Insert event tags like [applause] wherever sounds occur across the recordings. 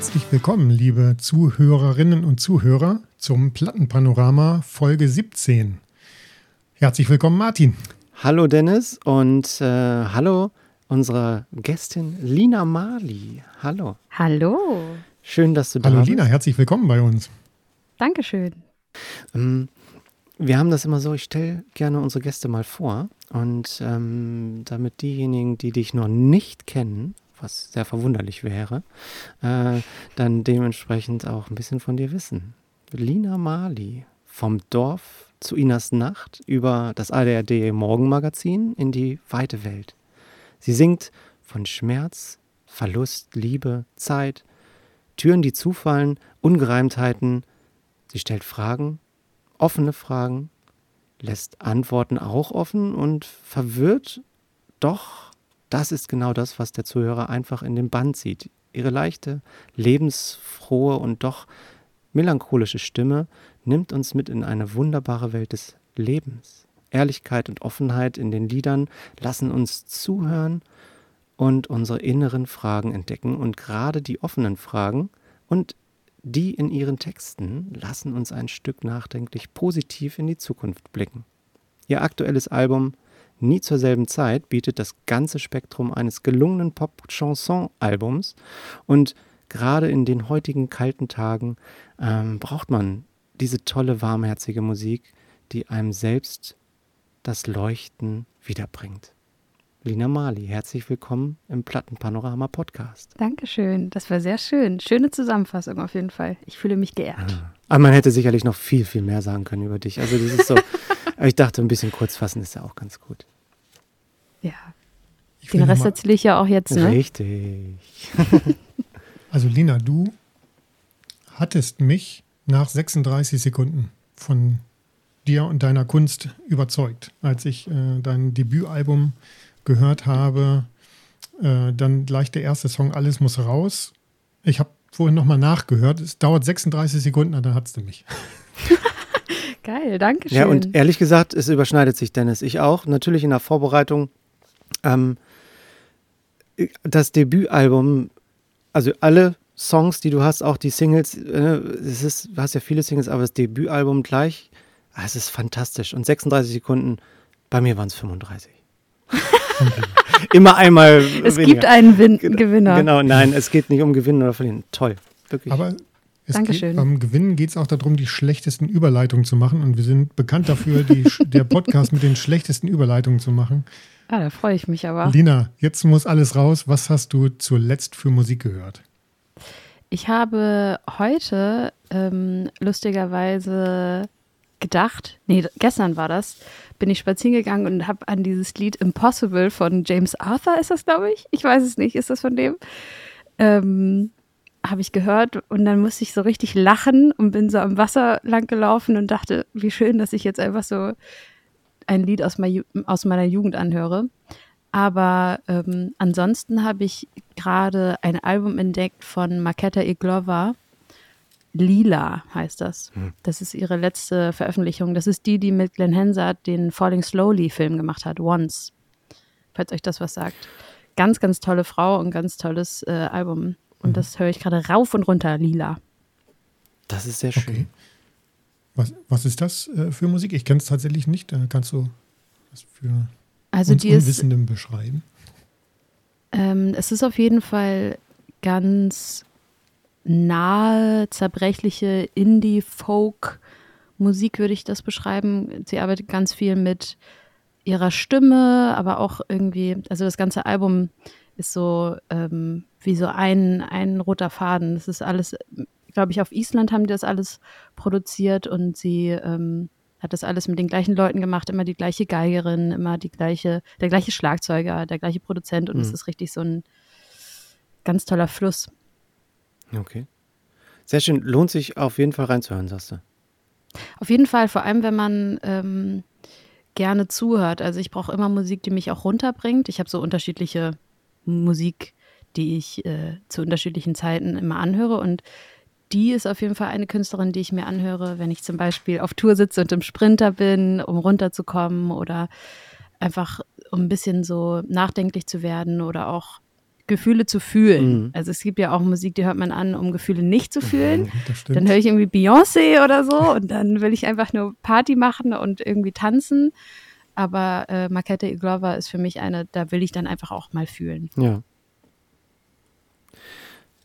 Hallo herzlich willkommen, liebe Zuhörerinnen und Zuhörer, zum Plattenpanorama Folge 17. Herzlich willkommen, Martin. Hallo, Dennis und äh, hallo unsere Gästin Lina Mali. Hallo. Hallo. Schön, dass du da Hallo, bist. Lina, herzlich willkommen bei uns. Dankeschön. Ähm, wir haben das immer so, ich stelle gerne unsere Gäste mal vor und ähm, damit diejenigen, die dich noch nicht kennen, was sehr verwunderlich wäre, äh, dann dementsprechend auch ein bisschen von dir wissen. Lina Mali, vom Dorf zu Inas Nacht über das ADRD Morgenmagazin in die weite Welt. Sie singt von Schmerz, Verlust, Liebe, Zeit, Türen, die zufallen, Ungereimtheiten. Sie stellt Fragen, offene Fragen, lässt Antworten auch offen und verwirrt. Doch das ist genau das, was der Zuhörer einfach in den Band sieht. Ihre leichte, lebensfrohe und doch melancholische Stimme nimmt uns mit in eine wunderbare Welt des Lebens. Ehrlichkeit und Offenheit in den Liedern lassen uns zuhören und unsere inneren Fragen entdecken. Und gerade die offenen Fragen und die in ihren Texten lassen uns ein Stück nachdenklich positiv in die Zukunft blicken. Ihr aktuelles Album Nie zur selben Zeit bietet das ganze Spektrum eines gelungenen Pop-Chanson-Albums und gerade in den heutigen kalten Tagen ähm, braucht man diese tolle, warmherzige Musik, die einem selbst das Leuchten wiederbringt. Lina Mali, herzlich willkommen im Plattenpanorama Podcast. Dankeschön. Das war sehr schön. Schöne Zusammenfassung auf jeden Fall. Ich fühle mich geehrt. Aber man hätte sicherlich noch viel, viel mehr sagen können über dich. Also das ist so, [laughs] ich dachte, ein bisschen kurz fassen ist ja auch ganz gut. Ja. Ich Den Rest erzähle ich ja auch jetzt, ne? Richtig. [laughs] Also Lina, du hattest mich nach 36 Sekunden von dir und deiner Kunst überzeugt, als ich äh, dein Debütalbum gehört habe. Äh, dann gleich der erste Song Alles muss raus. Ich habe vorhin nochmal nachgehört. Es dauert 36 Sekunden, und dann hattest du mich. [laughs] Geil, danke schön. Ja, und ehrlich gesagt, es überschneidet sich, Dennis. Ich auch. Natürlich in der Vorbereitung. Ähm, das Debütalbum, also alle Songs, die du hast, auch die Singles, äh, es ist, du hast ja viele Singles, aber das Debütalbum gleich, ah, es ist fantastisch. Und 36 Sekunden, bei mir waren es 35. Immer einmal. es weniger. gibt einen Win Gen- Gewinner. Genau, nein, es geht nicht um Gewinnen oder Verlieren. Toll. Wirklich. Aber es Dankeschön. geht, beim Gewinnen geht es auch darum, die schlechtesten Überleitungen zu machen. Und wir sind bekannt dafür, die, [laughs] der Podcast mit den schlechtesten Überleitungen zu machen. Ah, da freue ich mich aber. Lina, jetzt muss alles raus. Was hast du zuletzt für Musik gehört? Ich habe heute ähm, lustigerweise gedacht, nee, gestern war das, bin ich spazieren gegangen und habe an dieses Lied Impossible von James Arthur, ist das, glaube ich? Ich weiß es nicht, ist das von dem? Ähm, habe ich gehört und dann musste ich so richtig lachen und bin so am Wasser lang gelaufen und dachte, wie schön, dass ich jetzt einfach so ein Lied aus, mei- aus meiner Jugend anhöre. Aber ähm, ansonsten habe ich gerade ein Album entdeckt von Maketa Iglova. Lila heißt das. Das ist ihre letzte Veröffentlichung. Das ist die, die mit Glenn Hansard den Falling Slowly Film gemacht hat, Once. Falls euch das was sagt. Ganz, ganz tolle Frau und ganz tolles äh, Album. Und das höre ich gerade rauf und runter, Lila. das ist sehr schön. Okay. Was, was ist das äh, für Musik? Ich kenne es tatsächlich nicht. Äh, kannst du das für Also uns die ist Unwissenden beschreiben? Ähm, es ist auf jeden Fall ganz nahe, zerbrechliche Indie-Folk-Musik, würde ich das beschreiben. Sie arbeitet ganz viel mit ihrer Stimme, aber auch irgendwie, also das ganze Album ist so ähm, wie so ein, ein roter Faden. Das ist alles, glaube ich, auf Island haben die das alles produziert und sie ähm, hat das alles mit den gleichen Leuten gemacht, immer die gleiche Geigerin, immer die gleiche, der gleiche Schlagzeuger, der gleiche Produzent und es Mhm. ist richtig so ein ganz toller Fluss. Okay. Sehr schön. Lohnt sich auf jeden Fall reinzuhören, sagst du. Auf jeden Fall, vor allem wenn man ähm, gerne zuhört. Also ich brauche immer Musik, die mich auch runterbringt. Ich habe so unterschiedliche Musik, die ich äh, zu unterschiedlichen Zeiten immer anhöre und die ist auf jeden Fall eine Künstlerin, die ich mir anhöre, wenn ich zum Beispiel auf Tour sitze und im Sprinter bin, um runterzukommen oder einfach um ein bisschen so nachdenklich zu werden oder auch Gefühle zu fühlen. Mhm. Also es gibt ja auch Musik, die hört man an, um Gefühle nicht zu fühlen. [laughs] Stimmt. Dann höre ich irgendwie Beyoncé oder so und dann will ich einfach nur Party machen und irgendwie tanzen. Aber äh, Makete Iglova ist für mich eine, da will ich dann einfach auch mal fühlen. Ja.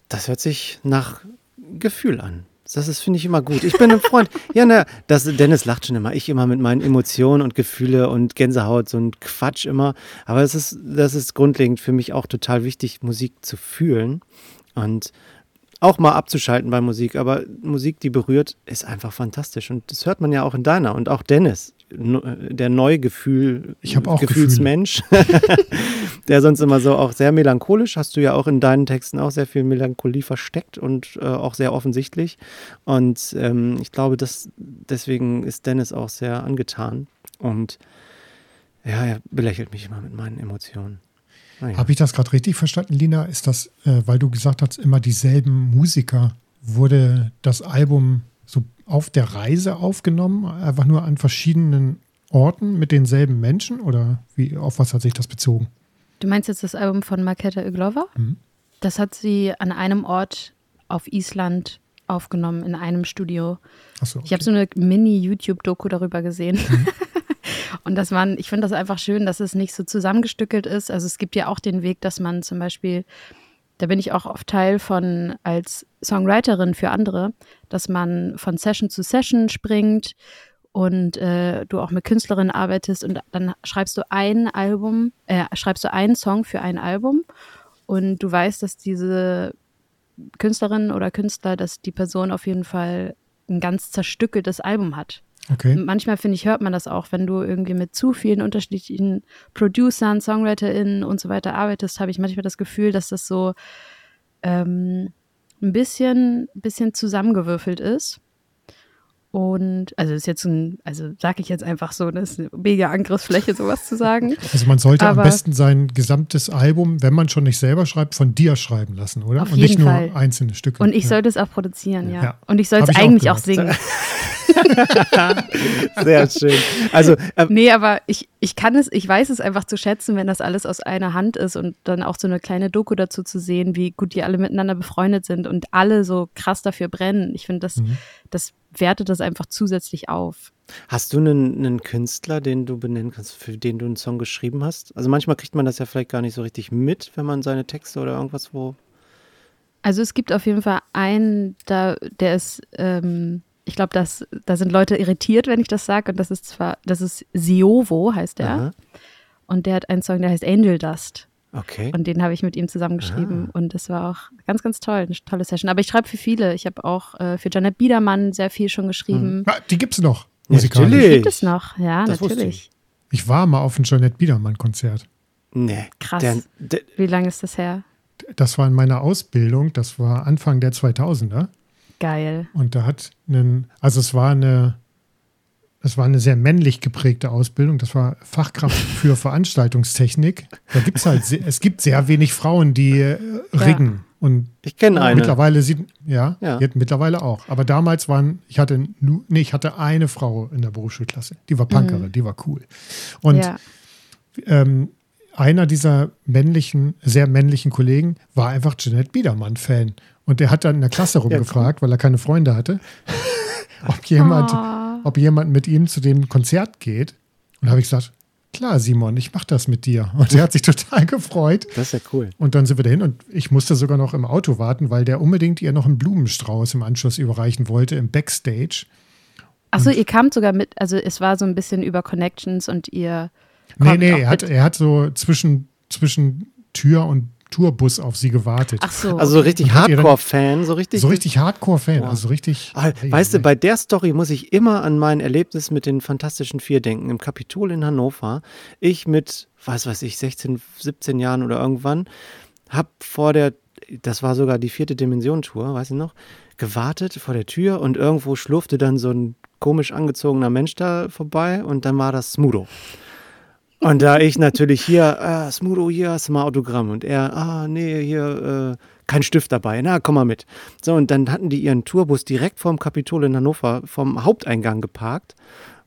Das hört sich nach Gefühl an. Das ist, finde ich, immer gut. Ich bin ein Freund. [laughs] ja, ne, das, Dennis lacht schon immer. Ich immer mit meinen Emotionen und Gefühle und Gänsehaut, so ein Quatsch immer. Aber es ist, das ist grundlegend für mich auch total wichtig, Musik zu fühlen und auch mal abzuschalten bei Musik. Aber Musik, die berührt, ist einfach fantastisch. Und das hört man ja auch in deiner. Und auch Dennis, no- der Neugefühl, Ich hab auch Gefühlsmensch, [laughs] der sonst immer so auch sehr melancholisch, hast du ja auch in deinen Texten auch sehr viel Melancholie versteckt und äh, auch sehr offensichtlich. Und ähm, ich glaube, dass deswegen ist Dennis auch sehr angetan. Und ja, er belächelt mich immer mit meinen Emotionen. Naja. Habe ich das gerade richtig verstanden, Lina? Ist das, äh, weil du gesagt hast, immer dieselben Musiker, wurde das Album so auf der Reise aufgenommen, einfach nur an verschiedenen Orten mit denselben Menschen? Oder wie, auf was hat sich das bezogen? Du meinst jetzt das Album von Maketa Iglova? Mhm. Das hat sie an einem Ort auf Island aufgenommen, in einem Studio. Achso. Ich habe so eine Mini-YouTube-Doku darüber gesehen. [laughs] Und das waren, ich finde das einfach schön, dass es nicht so zusammengestückelt ist. Also es gibt ja auch den Weg, dass man zum Beispiel, da bin ich auch oft Teil von als Songwriterin für andere, dass man von Session zu Session springt und äh, du auch mit Künstlerinnen arbeitest und dann schreibst du ein Album, äh, schreibst du einen Song für ein Album und du weißt, dass diese Künstlerin oder Künstler, dass die Person auf jeden Fall ein ganz zerstückeltes Album hat. Okay. Manchmal finde ich, hört man das auch, wenn du irgendwie mit zu vielen unterschiedlichen Producern, SongwriterInnen und so weiter arbeitest, habe ich manchmal das Gefühl, dass das so ähm, ein bisschen, bisschen zusammengewürfelt ist. Und, also ist jetzt ein, also sage ich jetzt einfach so, das ist eine mega Angriffsfläche, sowas zu sagen. [laughs] Also man sollte am Aber- besten sein gesamtes Album, wenn man schon nicht selber schreibt, von dir schreiben lassen, oder? Auf Und nicht jeden nur Fall. einzelne Stücke. Und ich ja. sollte es auch produzieren, ja. Ja. Und ich soll es ich auch eigentlich auch, gemacht. singen. [laughs] Sehr schön. Also, ähm, Nee, aber ich, ich kann es, ich weiß es einfach zu schätzen, wenn das alles aus einer Hand ist und dann auch so eine kleine Doku dazu zu sehen, wie gut die alle miteinander befreundet sind und alle so krass dafür brennen. Ich finde, das, Mhm. das wertet das einfach zusätzlich auf. Hast du einen, einen Künstler, den du benennen kannst, für den du einen Song geschrieben hast? Also manchmal kriegt man das ja vielleicht gar nicht so richtig mit, wenn man seine Texte oder irgendwas wo. Also es gibt auf jeden Fall einen, da, der ist, ähm, ich glaube, da sind Leute irritiert, wenn ich das sage. Und das ist zwar, das ist Siovo, heißt der. Aha, Und der hat einen Song, der heißt Angel Dust. Okay. Und den habe ich mit ihm zusammengeschrieben. Ah. Und das war auch ganz, ganz toll, eine tolle Session. Aber ich schreibe für viele. Ich habe auch äh, für Janet Biedermann sehr viel schon geschrieben. Ah, die gibt es noch, Ja, musikalisch. natürlich. Gibt es noch, ja, Das natürlich. Ich war mal auf einem Jeanette Biedermann-Konzert. Nee. Krass. Der, der, Wie lange ist das her? Das war in meiner Ausbildung, das war Anfang der 2000er. Geil. Und da hat einen, also es war eine, es war eine sehr männlich geprägte Ausbildung. Das war Fachkraft für [laughs] Veranstaltungstechnik. Da gibt es halt, es gibt sehr wenig Frauen, die äh, riggen. Und ich kenne eine. mittlerweile sieht, ja, Ja. mittlerweile auch. Aber damals waren, ich hatte nur, nee, ich hatte eine Frau in der Berufsschulklasse. Die war Punkerin, die war cool. Und ja. ähm, einer dieser männlichen, sehr männlichen Kollegen war einfach Jeanette Biedermann-Fan. Und der hat dann in der Klasse rumgefragt, weil er keine Freunde hatte, [laughs] ob jemand, Oh. Ob jemand mit ihm zu dem Konzert geht. Und da habe ich gesagt, klar, Simon, ich mache das mit dir. Und er hat sich total gefreut. Das ist ja cool. Und dann sind wir dahin und ich musste sogar noch im Auto warten, weil der unbedingt ihr noch einen Blumenstrauß im Anschluss überreichen wollte im Backstage. Achso, ihr kamt sogar mit, also es war so ein bisschen über Connections und ihr. Nee, nee, er hat, er hat so zwischen, zwischen Tür und Tourbus auf sie gewartet. Ach so. Also so richtig Hardcore-Fan, so richtig. so richtig Hardcore-Fan, Boah. also richtig. Ah, weißt du, bei der Story muss ich immer an mein Erlebnis mit den Fantastischen Vier denken. Im Kapitol in Hannover. Ich mit, was weiß ich, 16, 17 Jahren oder irgendwann, hab vor der, das war sogar die vierte Dimension-Tour, weiß ich noch, gewartet vor der Tür und irgendwo schlurfte dann so ein komisch angezogener Mensch da vorbei und dann war das Smudo. Und da ich natürlich hier, ah, Smudo, hier hast du mal Autogramm. Und er, ah, nee, hier, äh, kein Stift dabei. Na, komm mal mit. So, und dann hatten die ihren Tourbus direkt vorm Kapitol in Hannover, vom Haupteingang geparkt.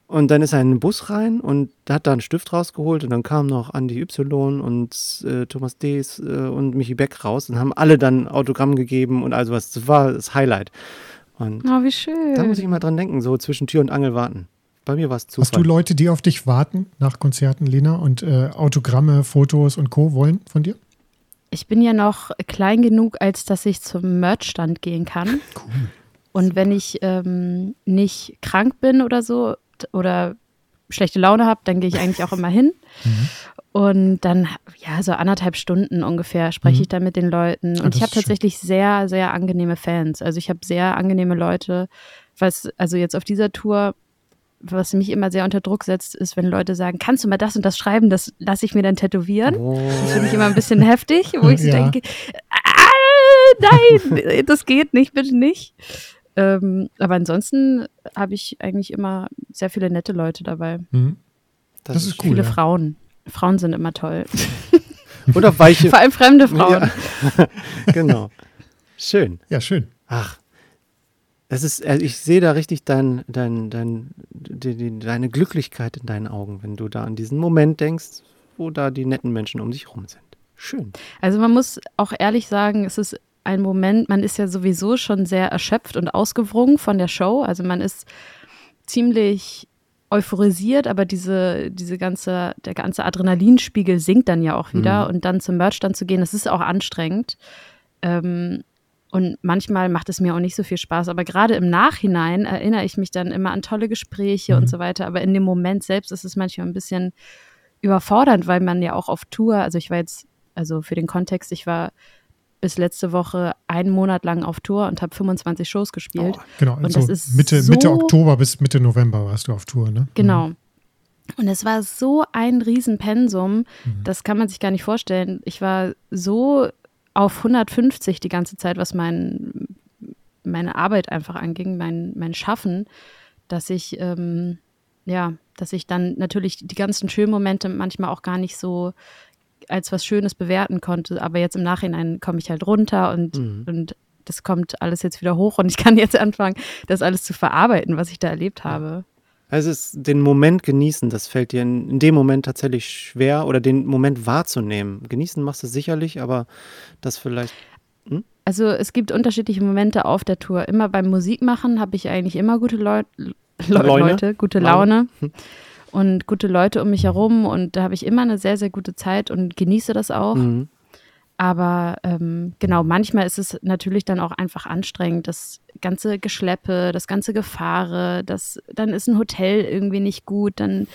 Und dann ist er in den Bus rein und hat da einen Stift rausgeholt und dann kamen noch Andi Y und äh, Thomas Dees äh, und Michi Beck raus und haben alle dann Autogramm gegeben und also was. Das war das Highlight. Und Oh, wie schön. da muss ich immer dran denken, so zwischen Tür und Angel warten. Bei mir war es Zufall. Hast du Leute, die auf dich warten nach Konzerten, Lena, und äh, Autogramme, Fotos und Co. wollen von dir? Ich bin ja noch klein genug, als dass ich zum Merchstand gehen kann. Cool. Und wenn ich ähm, nicht krank bin oder so oder schlechte Laune habe, dann gehe ich eigentlich auch immer hin. Mhm. Und dann, ja, so anderthalb Stunden ungefähr spreche Mhm. ich da mit den Leuten. Ah, Und ich habe tatsächlich sehr, sehr angenehme Fans. Also ich habe sehr angenehme Leute. Was, also jetzt auf dieser Tour, was mich immer sehr unter Druck setzt, ist, wenn Leute sagen, kannst du mal das und das schreiben, das lasse ich mir dann tätowieren. Oh. Das finde ich immer ein bisschen heftig, wo ich so Ja. denke, ah, nein, das geht nicht, bitte nicht. Ähm, aber ansonsten habe ich eigentlich immer sehr viele nette Leute dabei. Mhm. Das ist cool. viele ja. Frauen. Frauen sind immer toll. [laughs] Oder weiche. Vor allem fremde Frauen. Ja. [laughs] genau. Schön. Ja, schön. Ach. Es ist, also ich sehe da richtig dein, dein, dein, die, die, deine Glücklichkeit in deinen Augen, wenn du da an diesen Moment denkst, wo da die netten Menschen um dich rum sind. Schön. Also man muss auch ehrlich sagen, es ist ein Moment, man ist ja sowieso schon sehr erschöpft und ausgewrungen von der Show. Also man ist ziemlich euphorisiert, aber diese, diese ganze, der ganze Adrenalinspiegel sinkt dann ja auch wieder. Mhm. Und dann zum Merchstand zu gehen, das ist auch anstrengend. Ähm, und manchmal macht es mir auch nicht so viel Spaß. Aber gerade im Nachhinein erinnere ich mich dann immer an tolle Gespräche Mhm. und so weiter. Aber in dem Moment selbst ist es manchmal ein bisschen überfordernd, weil man ja auch auf Tour, also ich war jetzt, also für den Kontext, ich war bis letzte Woche einen Monat lang auf Tour und habe 25 Shows gespielt. Genau, Und also das ist Mitte, so- Mitte Oktober bis Mitte November warst du auf Tour, ne? Genau. Und es war so ein Riesenpensum, Mhm. das kann man sich gar nicht vorstellen. Ich war so auf 150 die ganze Zeit, was mein, meine Arbeit einfach anging, mein, mein Schaffen, dass ich, ähm, ja, dass ich dann natürlich die ganzen schönen Momente manchmal auch gar nicht so als was Schönes bewerten konnte. Aber jetzt im Nachhinein komme ich halt runter und, Mhm. und das kommt alles jetzt wieder hoch und ich kann jetzt anfangen, das alles zu verarbeiten, was ich da erlebt habe. Also es ist den Moment genießen, das fällt dir in, in dem Moment tatsächlich schwer oder den Moment wahrzunehmen. Genießen machst du sicherlich, aber das vielleicht. Also es gibt unterschiedliche Momente auf der Tour. Immer beim Musikmachen habe ich eigentlich immer gute Leu Le Leune? Leute, gute Laune? Laune und gute Leute um mich herum und da habe ich immer eine sehr, sehr gute Zeit und genieße das auch. Mhm. Aber ähm, genau, manchmal ist es natürlich dann auch einfach anstrengend. Das ganze Geschleppe, das ganze Gefahre, das, dann ist ein Hotel irgendwie nicht gut, dann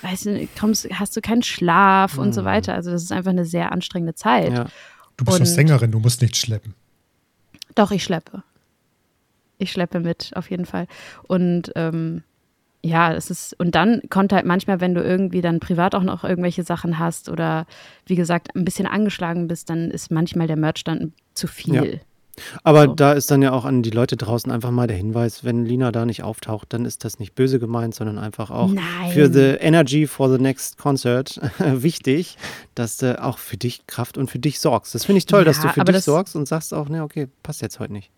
weißt du, kommst, hast du keinen Schlaf und so Mhm. weiter. Also das ist einfach eine sehr anstrengende Zeit. Ja. Du bist doch Und- Sängerin, du musst nicht schleppen. Doch, ich schleppe. Ich schleppe mit, auf jeden Fall. Und ähm, ja, es ist, und dann kommt halt manchmal, wenn du irgendwie dann privat auch noch irgendwelche Sachen hast oder wie gesagt, ein bisschen angeschlagen bist, dann ist manchmal der Merch dann zu viel. Aber So. da ist dann ja auch an die Leute draußen einfach mal der Hinweis, wenn Lina da nicht auftaucht, dann ist das nicht böse gemeint, sondern einfach auch Nein. für the energy for the next concert [laughs] wichtig, dass du auch für dich Kraft und für dich sorgst. Das finde ich toll, dass Ja, du für dich sorgst und sagst auch, ne, okay, passt jetzt heute nicht.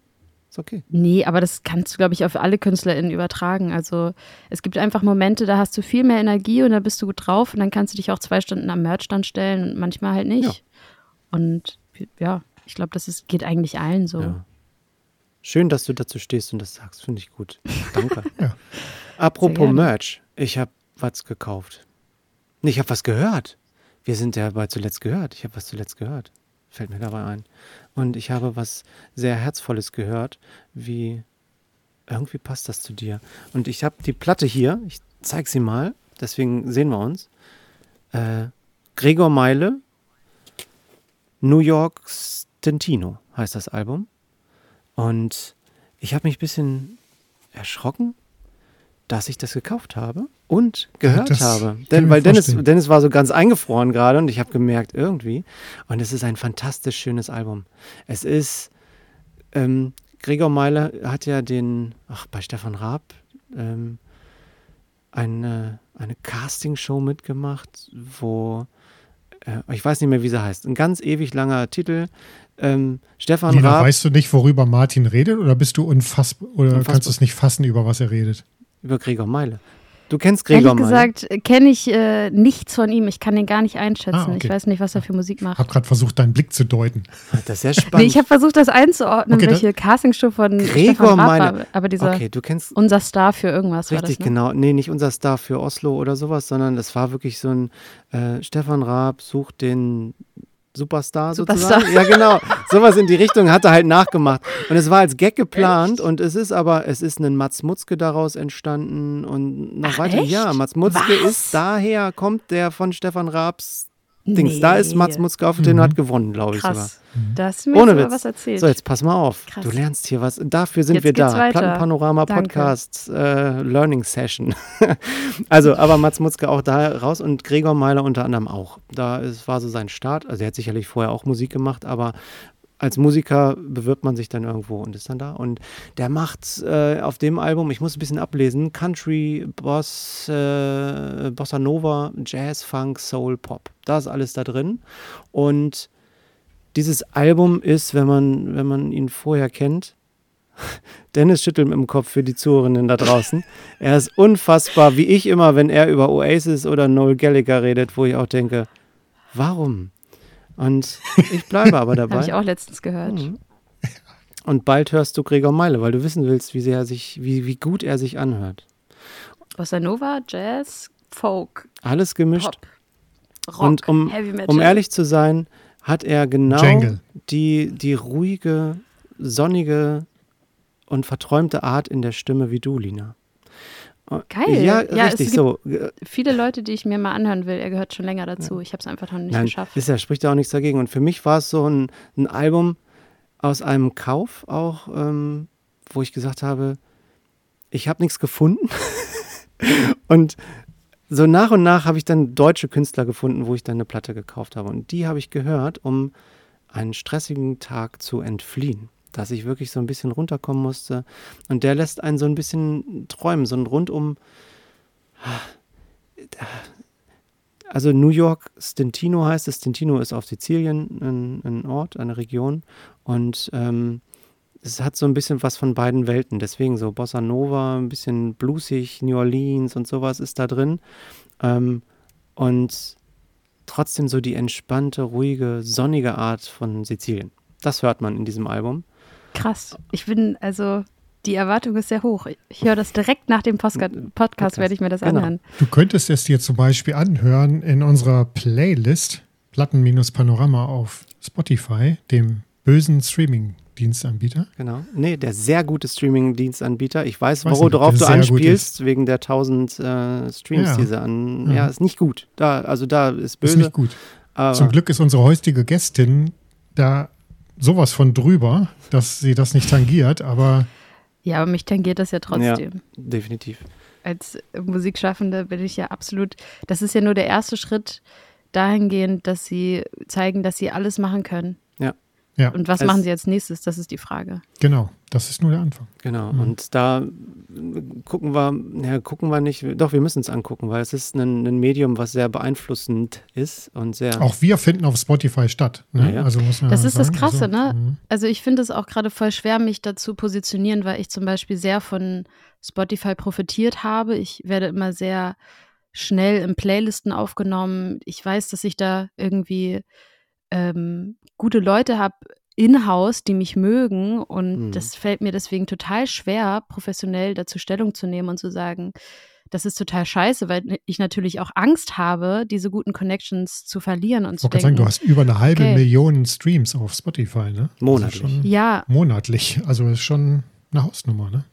Ist okay. Nee, aber das kannst du, glaube ich, auf alle KünstlerInnen übertragen. Also es gibt einfach Momente, da hast du viel mehr Energie und da bist du gut drauf und dann kannst du dich auch zwei Stunden am Merchstand stellen und manchmal halt nicht. Ja. Und ja, ich glaube, das ist, geht eigentlich allen so. Ja. Schön, dass du dazu stehst und das sagst, finde ich gut. Danke. [laughs] Ja. Apropos. Merch, ich habe was gekauft. Nee, ich habe was gehört. Wir sind ja bei zuletzt gehört. Ich habe was zuletzt gehört. Fällt mir dabei ein. Und ich habe was sehr Herzvolles gehört, wie irgendwie passt das zu dir. Und ich habe die Platte hier, ich zeige sie mal, deswegen sehen wir uns. Äh, Gregor Meile, New York Stentino heißt das Album. Und ich habe mich ein bisschen erschrocken, dass ich das gekauft habe und gehört das habe. Denn, weil Dennis. Dennis war so ganz eingefroren gerade und ich habe gemerkt, irgendwie. Und es ist ein fantastisch schönes Album. Es ist, ähm, Gregor Meiler hat ja den, ach, bei Stefan Raab, ähm, eine, eine Castingshow mitgemacht, wo, äh, ich weiß nicht mehr, wie sie heißt, ein ganz ewig langer Titel. Ähm, Stefan Lina, Raab weißt du nicht, worüber Martin redet oder bist du unfassbar oder Unfassbar. kannst du es nicht fassen, über was er redet? Über Gregor Meile. Du kennst Gregor Ehrlich Meile. gesagt kenne ich äh, nichts von ihm. Ich kann den gar nicht einschätzen. Ah, okay. Ich weiß nicht, was er für Musik macht. habe gerade versucht, deinen Blick zu deuten. Das ist ja Nee, spannend. ich habe versucht, das einzuordnen, Okay, welche Castingshow von Gregor Stefan Meile. war. Aber dieser okay, du kennst unser Star für irgendwas Richtig, war das, ne? genau. Nee, nicht unser Star für Oslo oder sowas, sondern das war wirklich so ein äh, Stefan Raab sucht den Superstar, Superstar. sozusagen. Ja, genau. [laughs] Sowas in die Richtung hat er halt nachgemacht. Und es war als Gag geplant und es ist aber, es ist ein Mats Mutzke daraus entstanden und noch Ach, weiter. echt? Ja, Mats Mutzke Was? ist daher, kommt der von Stefan Raabs Dings. Da ist Nee. Mats Mutzke und hat gewonnen, glaube ich sogar. Krass. Da hast du mir Ohne Witz. was erzählt. So, jetzt pass mal auf. Krass. Du lernst hier was. Dafür sind Jetzt wir da. weiter. Plattenpanorama Danke. Podcast äh, Learning Session. [laughs] also, aber Mats Mutzke auch da raus und Gregor Meiler unter anderem auch. Da ist, war so sein Start. Also, er hat sicherlich vorher auch Musik gemacht, aber als Musiker bewirbt man sich dann irgendwo und ist dann da. Und der macht äh, auf dem Album, ich muss ein bisschen ablesen, Country, Boss, äh, Bossa Nova, Jazz, Funk, Soul, Pop. Da ist alles da drin. Und dieses Album ist, wenn man, wenn man ihn vorher kennt, [laughs] Dennis schüttelt mit dem Kopf für die Zuhörerinnen da draußen. [laughs] Er ist unfassbar, wie ich immer, wenn er über Oasis oder Noel Gallagher redet, wo ich auch denke, warum? Und [laughs] ich bleibe aber dabei. Habe ich auch letztens gehört. Mhm. Und bald hörst du Gregor Meile, weil du wissen willst, wie sehr er sich, wie, wie gut er sich anhört. Bossa Nova, Jazz, Folk, Alles gemischt. Pop, Rock, Und um- Heavy Metal. Um ehrlich zu sein, hat er genau Jangle. die, die ruhige, sonnige und verträumte Art in der Stimme wie du, Lina. Geil. Ja, Ja, richtig so. Viele Leute, die ich mir mal anhören will, er gehört schon länger dazu. Ich habe es einfach noch nicht Nein, geschafft. ist ja, spricht ja auch nichts dagegen. Und für mich war es so ein, ein Album aus einem Kauf auch, ähm, wo ich gesagt habe, ich habe nichts gefunden. [laughs] und so nach und nach habe ich dann deutsche Künstler gefunden, wo ich dann eine Platte gekauft habe. Und die habe ich gehört, um einen stressigen Tag zu entfliehen. Dass ich wirklich so ein bisschen runterkommen musste. Und der lässt einen so ein bisschen träumen, so ein rundum. Also New York, Stintino heißt es. Stintino ist auf Sizilien ein, ein Ort, eine Region. Und ähm, es hat so ein bisschen was von beiden Welten. Deswegen so Bossa Nova, ein bisschen bluesig, New Orleans und sowas ist da drin. Ähm, und trotzdem so die entspannte, ruhige, sonnige Art von Sizilien. Das hört man in diesem Album. Krass. Ich bin, also, die Erwartung ist sehr hoch. Ich höre das direkt nach dem Postka Podcast, werde ich mir das Genau. anhören. Du könntest es dir zum Beispiel anhören in unserer Playlist Platten-Panorama auf Spotify, dem bösen Streaming-Dienstanbieter. Genau. Nee, der sehr gute Streaming-Dienstanbieter. Ich weiß, Weiß worauf du anspielst, wegen der 1000 äh, Streams, Ja. die sie an. Ja. Ja. ist nicht gut. Da, also da ist Ist böse. nicht gut. aber Zum Glück ist unsere heutige Gästin da sowas von drüber, dass sie das nicht tangiert, aber Ja, aber mich tangiert das ja trotzdem. definitiv. Als Musikschaffende bin ich ja absolut, das ist ja nur der erste Schritt dahingehend, dass sie zeigen, dass sie alles machen können. Ja. Und was Es- machen sie als nächstes? Das ist die Frage. genau, das ist nur der Anfang. Genau. Mhm. Und da gucken wir, ja, gucken wir nicht, doch, wir müssen es angucken, weil es ist ein, ein Medium, was sehr beeinflussend ist und sehr. Auch wir finden auf Spotify statt. Ne? Ja, ja. Also muss man Das ist das sagen, Krasse, also, ne? mhm. Also ich finde es auch gerade voll schwer, mich dazu positionieren, weil ich zum Beispiel sehr von Spotify profitiert habe. Ich werde immer sehr schnell in Playlisten aufgenommen. Ich weiß, dass ich da irgendwie ähm, gute Leute habe in-house, die mich mögen. Und Mhm. das fällt mir deswegen total schwer, professionell dazu Stellung zu nehmen und zu sagen, das ist total scheiße, weil ich natürlich auch Angst habe, diese guten Connections zu verlieren und Ich zu wollte sagen, denken. du hast über eine halbe Okay. Million Streams auf Spotify, ne? Monatlich. Also schon ja, monatlich. Also ist schon eine Hausnummer, ne?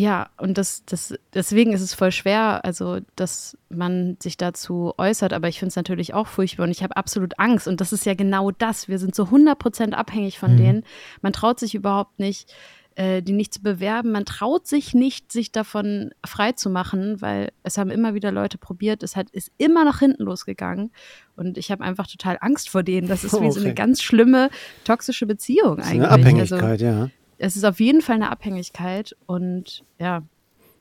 Ja, und das, das, deswegen ist es voll schwer, also dass man sich dazu äußert, aber ich finde es natürlich auch furchtbar und ich habe absolut Angst und das ist ja genau das. Wir sind so 100% abhängig von Mhm. denen. Man traut sich überhaupt nicht, äh, die nicht zu bewerben. Man traut sich nicht, sich davon frei zu machen, weil es haben immer wieder Leute probiert. Es hat, ist immer nach hinten losgegangen und ich habe einfach total Angst vor denen. Das ist wie so eine Okay. ganz schlimme toxische Beziehung eigentlich. eine Abhängigkeit, Also, ja. Es ist auf jeden Fall eine Abhängigkeit und ja,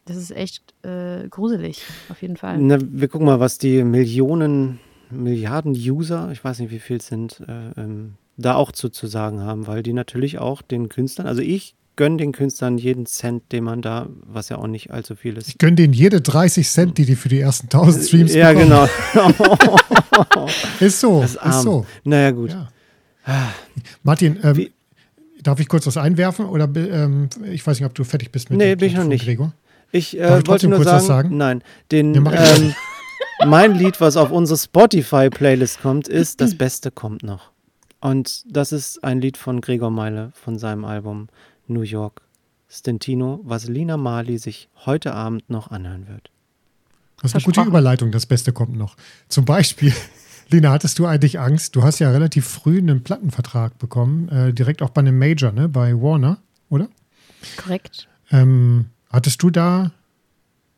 das ist echt äh, gruselig, auf jeden Fall. Na, wir gucken mal, was die Millionen, Milliarden User, ich weiß nicht, wie viel es sind, äh, ähm, da auch zu, zu sagen haben, weil die natürlich auch den Künstlern, also ich gönne den Künstlern jeden Cent, den man da, was ja auch nicht allzu viel ist. Ich gönne denen jede 30 Cent, die die für die ersten 1000 Streams ja, bekommen. genau. [laughs] Ist so, ist so. Naja, gut. Ja. Martin, ähm, Wie- darf ich kurz was einwerfen? Oder ähm, ich weiß nicht, ob du fertig bist mit Nee, dem bin ich Lied noch nicht. Gregor. Ich, äh, Darf ich wollte trotzdem nur kurz sagen, was sagen? nein, den, ich ähm, [laughs] mein Lied, was auf unsere Spotify-Playlist kommt, ist Das Beste kommt noch. Und das ist ein Lied von Gregor Meile von seinem Album New York Stentino, was Lina Marley sich heute Abend noch anhören wird. Das ist eine gute. Überleitung, das Beste kommt noch. Zum Beispiel, Lina, hattest du eigentlich Angst? Du hast ja relativ früh einen Plattenvertrag bekommen, äh, direkt auch bei einem Major, ne? bei Warner, oder? Korrekt. Ähm, hattest du da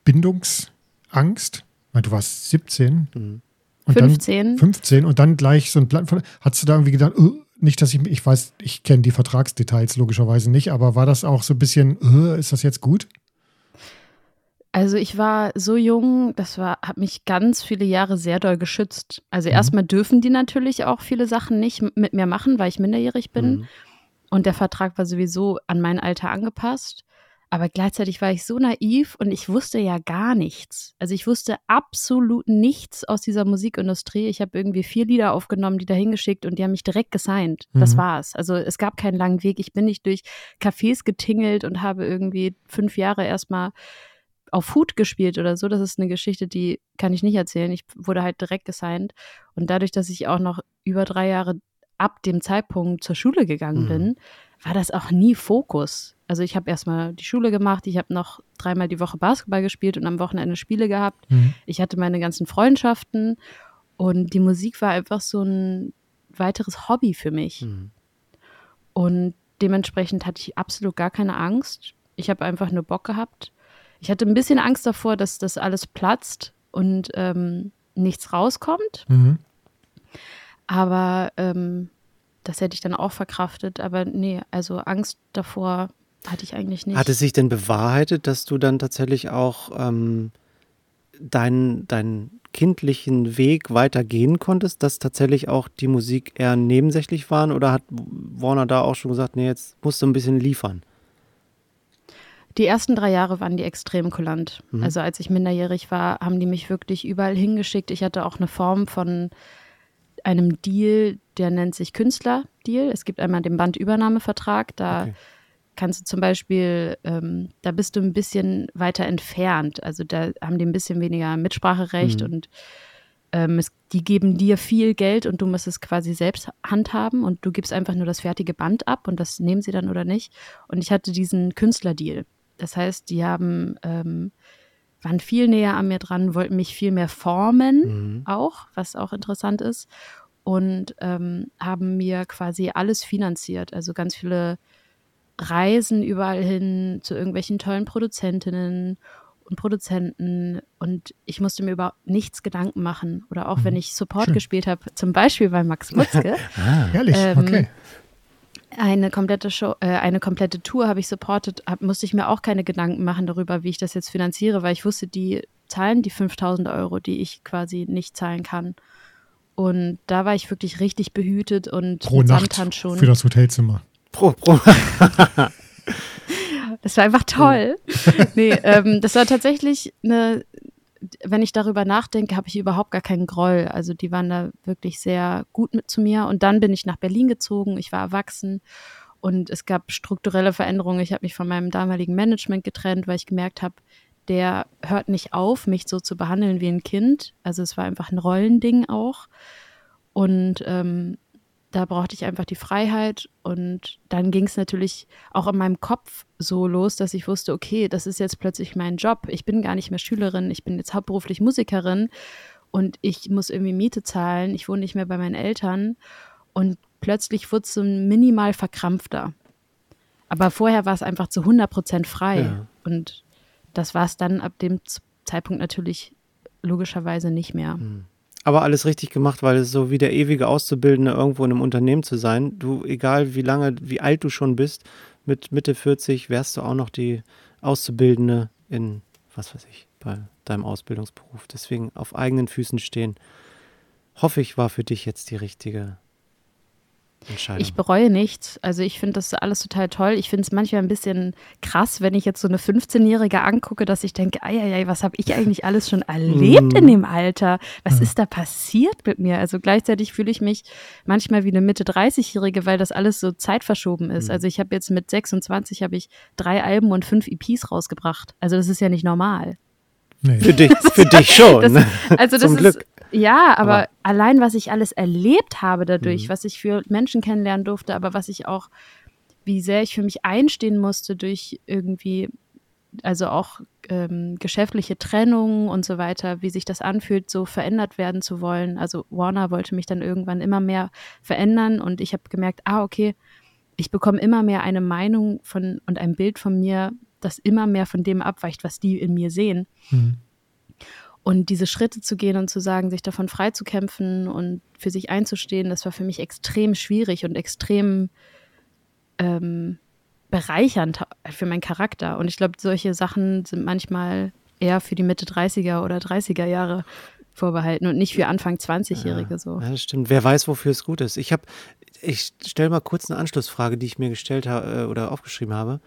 Bindungsangst? Weil du warst 17 Mhm. und 15. dann 15 und dann gleich so ein Plattenvertrag. Hattest du da irgendwie gedacht, uh, nicht, dass ich, ich weiß, ich kenne die Vertragsdetails logischerweise nicht, aber war das auch so ein bisschen, uh, ist das jetzt gut? Also ich war so jung, das war, hat mich ganz viele Jahre sehr doll geschützt. Also Mhm. erstmal dürfen die natürlich auch viele Sachen nicht mit mir machen, weil ich minderjährig bin. Mhm. Und der Vertrag war sowieso an mein Alter angepasst. Aber gleichzeitig war ich so naiv und ich wusste ja gar nichts. Also ich wusste absolut nichts aus dieser Musikindustrie. Ich habe irgendwie vier Lieder aufgenommen, die da hingeschickt und die haben mich direkt gesigned. Das Mhm. war's. Also es gab keinen langen Weg. Ich bin nicht durch Cafés getingelt und habe irgendwie fünf Jahre erstmal auf Hut gespielt oder so. Das ist eine Geschichte, die kann ich nicht erzählen. Ich wurde halt direkt gesigned. Und dadurch, dass ich auch noch über drei Jahre ab dem Zeitpunkt zur Schule gegangen Mhm. bin, war das auch nie Fokus. Also ich habe erstmal die Schule gemacht, ich habe noch dreimal die Woche Basketball gespielt und am Wochenende Spiele gehabt. Mhm. Ich hatte meine ganzen Freundschaften und die Musik war einfach so ein weiteres Hobby für mich. Mhm. Und dementsprechend hatte ich absolut gar keine Angst. Ich habe einfach nur Bock gehabt. Ich hatte ein bisschen Angst davor, dass das alles platzt und ähm, nichts rauskommt. Mhm. Aber ähm, das hätte ich dann auch verkraftet. Aber nee, also Angst davor hatte ich eigentlich nicht. Hat es sich denn bewahrheitet, dass du dann tatsächlich auch ähm, deinen, deinen kindlichen Weg weitergehen konntest, dass tatsächlich auch die Musik eher nebensächlich waren oder hat Warner da auch schon gesagt, nee, jetzt musst du ein bisschen liefern? Die ersten drei Jahre waren die extrem kulant. Mhm. Also als ich minderjährig war, haben die mich wirklich überall hingeschickt. Ich hatte auch eine Form von einem Deal, der nennt sich Künstlerdeal. Es gibt einmal den Bandübernahmevertrag, da Okay. kannst du zum Beispiel, ähm, da bist du ein bisschen weiter entfernt. Also da haben die ein bisschen weniger Mitspracherecht Mhm. und ähm, es, die geben dir viel Geld und du musst es quasi selbst handhaben und du gibst einfach nur das fertige Band ab und das nehmen sie dann oder nicht. Und ich hatte diesen Künstlerdeal. Das heißt, die haben, ähm, waren viel näher an mir dran, wollten mich viel mehr formen Mhm. auch, was auch interessant ist. Und ähm, haben mir quasi alles finanziert. Also ganz viele Reisen überall hin zu irgendwelchen tollen Produzentinnen und Produzenten. Und ich musste mir überhaupt nichts Gedanken machen. Oder auch wenn ich Support Schön. gespielt habe, zum Beispiel bei Max Mutzke. [laughs] Ah, Ehrlich, Ähm, okay. Eine komplette Show, äh, eine komplette Tour habe ich supportet, hab, musste ich mir auch keine Gedanken machen darüber, wie ich das jetzt finanziere, weil ich wusste, die zahlen die 5000 Euro, die ich quasi nicht zahlen kann. Und da war ich wirklich richtig behütet und Pro Nacht Samthandschuhen. für das Hotelzimmer. pro, pro. [laughs] Das war einfach toll. nee, ähm, das war tatsächlich eine, wenn ich darüber nachdenke, habe ich überhaupt gar keinen Groll. Also die waren da wirklich sehr gut mit zu mir. Und dann bin ich nach Berlin gezogen. Ich war erwachsen und es gab strukturelle Veränderungen. Ich habe mich von meinem damaligen Management getrennt, weil ich gemerkt habe, der hört nicht auf, mich so zu behandeln wie ein Kind. Also es war einfach ein Rollending auch. Und ähm, da brauchte ich einfach die Freiheit. Und dann ging es natürlich auch in meinem Kopf so los, dass ich wusste, okay, das ist jetzt plötzlich mein Job. Ich bin gar nicht mehr Schülerin, ich bin jetzt hauptberuflich Musikerin und ich muss irgendwie Miete zahlen. Ich wohne nicht mehr bei meinen Eltern. Und plötzlich wurde es so minimal verkrampfter. Aber vorher war es einfach zu 100 Prozent frei. Ja. Und das war es dann ab dem Zeitpunkt natürlich logischerweise nicht mehr. Aber alles richtig gemacht, weil es so wie der ewige Auszubildende irgendwo in einem Unternehmen zu sein. Du, egal wie lange, wie alt du schon bist, mit Mitte 40 wärst du auch noch die Auszubildende in, was weiß ich, bei deinem Ausbildungsberuf. Deswegen auf eigenen Füßen stehen. Hoffe ich, war für dich jetzt die richtige Entscheidung. Ich bereue nichts. Also ich finde das alles total toll. Ich finde es manchmal ein bisschen krass, wenn ich jetzt so eine 15-Jährige angucke, dass ich denke, ei, was habe ich eigentlich alles schon erlebt in dem Alter? Was ist da passiert mit mir? Also gleichzeitig fühle ich mich manchmal wie eine Mitte 30-Jährige, weil das alles so zeitverschoben ist. Also ich habe jetzt mit 26 habe ich drei Alben und fünf EPs rausgebracht. Also das ist ja nicht normal. Nee. [laughs] Für dich, für dich schon. Das, also [laughs] das Zum Glück. ist ja, aber, aber, allein was ich alles erlebt habe dadurch, mhm. was ich für Menschen kennenlernen durfte, aber was ich auch, wie sehr ich für mich einstehen musste durch irgendwie, also auch ähm, geschäftliche Trennungen und so weiter, wie sich das anfühlt, so verändert werden zu wollen. Also Warner wollte mich dann irgendwann immer mehr verändern und ich habe gemerkt, ah, okay, ich bekomme immer mehr eine Meinung von und ein Bild von mir, das immer mehr von dem abweicht, was die in mir sehen. Mhm. Und diese Schritte zu gehen und zu sagen, sich davon freizukämpfen und für sich einzustehen, das war für mich extrem schwierig und extrem ähm, bereichernd für meinen Charakter. Und ich glaube, solche Sachen sind manchmal eher für die Mitte 30er oder 30er Jahre vorbehalten und nicht für Anfang 20-Jährige ja, so. Ja, das stimmt. Wer weiß, wofür es gut ist. Ich habe, ich stelle mal kurz eine Anschlussfrage, die ich mir gestellt habe äh, oder aufgeschrieben habe.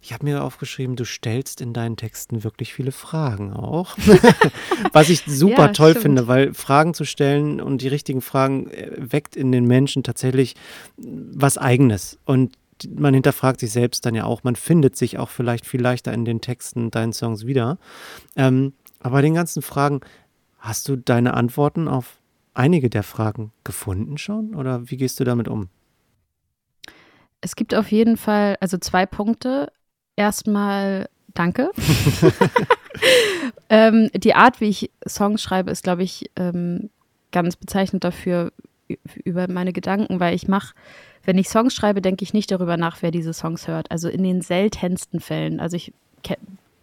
Ich habe mir aufgeschrieben, du stellst in deinen Texten wirklich viele Fragen auch. [laughs] Was ich super ja, toll stimmt. finde, weil Fragen zu stellen und die richtigen Fragen äh, weckt in den Menschen tatsächlich was Eigenes. Und man hinterfragt sich selbst dann ja auch. Man findet sich auch vielleicht viel leichter in den Texten deinen Songs wieder. Ähm, aber bei den ganzen Fragen, hast du deine Antworten auf einige der Fragen gefunden schon? Oder wie gehst du damit um? Es gibt auf jeden Fall, also zwei Punkte erstmal danke. [laughs] [laughs] ähm, die Art, wie ich Songs schreibe, ist, glaube ich, ähm, ganz bezeichnend dafür, über meine Gedanken, weil ich mache, wenn ich Songs schreibe, denke ich nicht darüber nach, wer diese Songs hört. Also in den seltensten Fällen. Also ich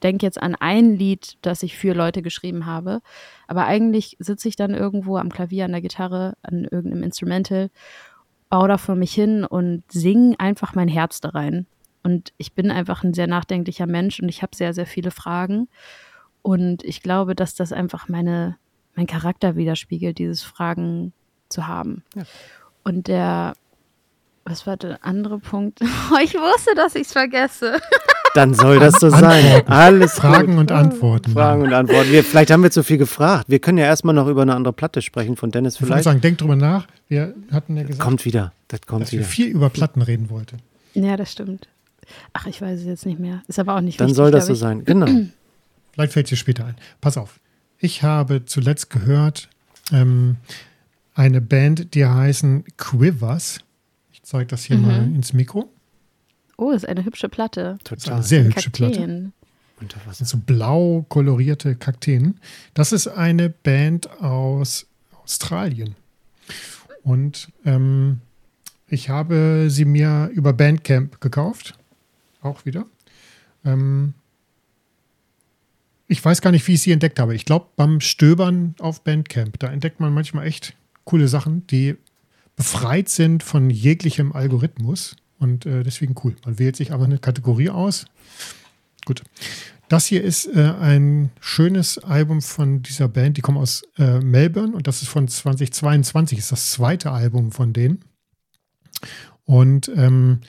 denke jetzt an ein Lied, das ich für Leute geschrieben habe, aber eigentlich sitze ich dann irgendwo am Klavier, an der Gitarre, an irgendeinem Instrumental, baue da vor mich hin und singe einfach mein Herz da rein. Und ich bin einfach ein sehr nachdenklicher Mensch und ich habe sehr, sehr viele Fragen. Und ich glaube, dass das einfach meine, mein Charakter widerspiegelt, dieses Fragen zu haben. Ja. Und der, was war der andere Punkt? [laughs] Oh, ich wusste, dass ich es vergesse. Dann soll das so sein. Alles Fragen gut. und Antworten. Fragen und Antworten. Wir, vielleicht haben wir zu viel gefragt. Wir können ja erstmal noch über eine andere Platte sprechen von Dennis vielleicht. Ich würde sagen, denk drüber nach. Wir hatten ja gesagt, kommt wieder. Das kommt dass wieder. wir viel über Platten reden wollten. Ja, das stimmt. Ach, ich weiß es jetzt nicht mehr. Ist aber auch nicht Dann wichtig, soll das so sein. Genau. [clears throat] Vielleicht fällt es dir später ein. Pass auf. Ich habe zuletzt gehört ähm, eine Band, die heißen Quivers. Ich zeige das hier mhm. mal ins Mikro. Oh, ist eine hübsche Platte. Total. Eine sehr hübsche Kakteen. Platte. Das sind so blau kolorierte Kakteen. Das ist eine Band aus Australien. Und ähm, ich habe sie mir über Bandcamp gekauft auch wieder. Ähm, ich weiß gar nicht, wie ich sie entdeckt habe. Ich glaube, beim Stöbern auf Bandcamp, da entdeckt man manchmal echt coole Sachen, die befreit sind von jeglichem Algorithmus. Und äh, deswegen cool. Man wählt sich aber eine Kategorie aus. Gut. Das hier ist äh, ein schönes Album von dieser Band. Die kommen aus äh, Melbourne und das ist von 2022. Ist das zweite Album von denen. Und ähm,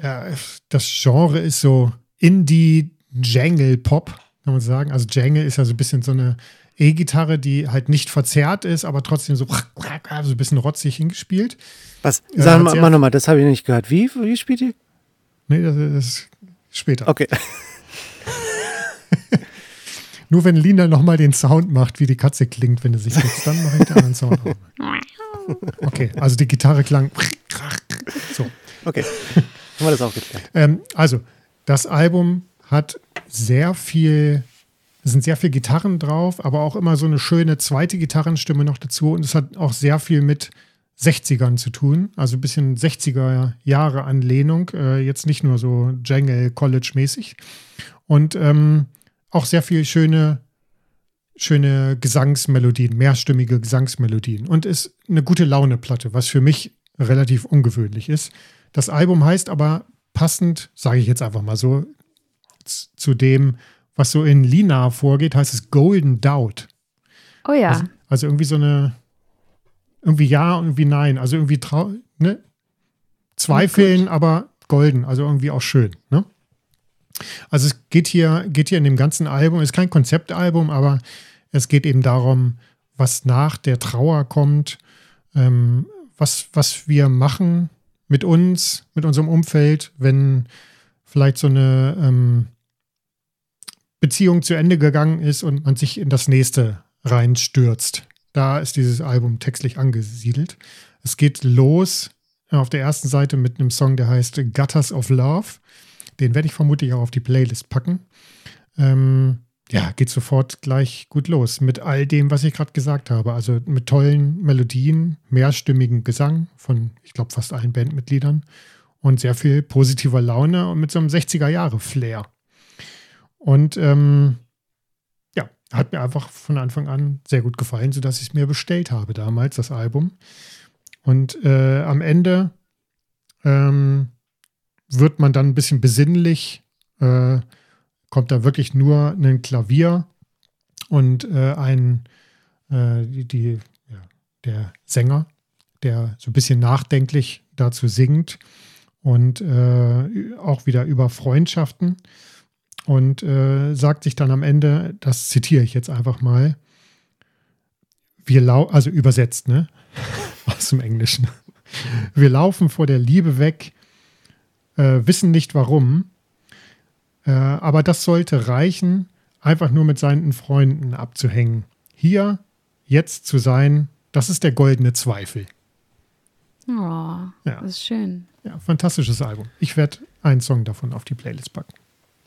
ja, das Genre ist so Indie Jangle Pop, kann man sagen. Also Jangle ist ja so ein bisschen so eine E-Gitarre, die halt nicht verzerrt ist, aber trotzdem so, [laughs] so ein bisschen rotzig hingespielt. Was? Sag äh, mal, nochmal, das habe ich nicht gehört. Wie, wie spielt ihr? Nee, das, das ist später. Okay. [laughs] Nur wenn Lina nochmal den Sound macht, wie die Katze klingt, wenn du sich sitzt, dann mache ich den anderen Sound. [laughs] Okay, also die Gitarre klang so. Okay. Haben wir das auch geklärt. Ähm, also, das Album hat sehr viel, es sind sehr viele Gitarren drauf, aber auch immer so eine schöne zweite Gitarrenstimme noch dazu. Und es hat auch sehr viel mit 60ern zu tun, also ein bisschen 60er Jahre Anlehnung, äh, jetzt nicht nur so Jangle College mäßig. Und ähm, auch sehr viel schöne, schöne Gesangsmelodien, mehrstimmige Gesangsmelodien. Und ist eine gute Laune-Platte, was für mich relativ ungewöhnlich ist. Das Album heißt aber passend, sage ich jetzt einfach mal so, zu dem, was so in Lina vorgeht, heißt es Golden Doubt. Oh ja. Also, also irgendwie so eine, irgendwie ja und irgendwie nein. Also irgendwie trau, ne? zweifeln, aber golden, also irgendwie auch schön. Ne? Also es geht hier, geht hier in dem ganzen Album, ist kein Konzeptalbum, aber es geht eben darum, was nach der Trauer kommt, ähm, was, was wir machen mit uns, mit unserem Umfeld, wenn vielleicht so eine ähm, Beziehung zu Ende gegangen ist und man sich in das nächste reinstürzt. Da ist dieses Album textlich angesiedelt. Es geht los auf der ersten Seite mit einem Song, der heißt Gutters of Love. Den werde ich vermutlich auch auf die Playlist packen. Ähm, ja, geht sofort gleich gut los mit all dem, was ich gerade gesagt habe. Also mit tollen Melodien, mehrstimmigen Gesang von, ich glaube, fast allen Bandmitgliedern und sehr viel positiver Laune und mit so einem 60er-Jahre-Flair. Und ähm, ja, hat mir einfach von Anfang an sehr gut gefallen, sodass ich es mir bestellt habe damals, das Album. Und äh, am Ende ähm, wird man dann ein bisschen besinnlich, äh, kommt da wirklich nur ein Klavier und äh, ein, äh, die, die ja, der Sänger, der so ein bisschen nachdenklich dazu singt und äh, auch wieder über Freundschaften und äh, sagt sich dann am Ende, das zitiere ich jetzt einfach mal, wir lau also übersetzt, ne? [laughs] Aus dem Englischen. Wir laufen vor der Liebe weg, äh, wissen nicht warum, äh, aber das sollte reichen, einfach nur mit seinen Freunden abzuhängen. Hier, jetzt zu sein, das ist der goldene Zweifel. Oh, ja. das ist schön. Ja, fantastisches Album. Ich werde einen Song davon auf die Playlist packen.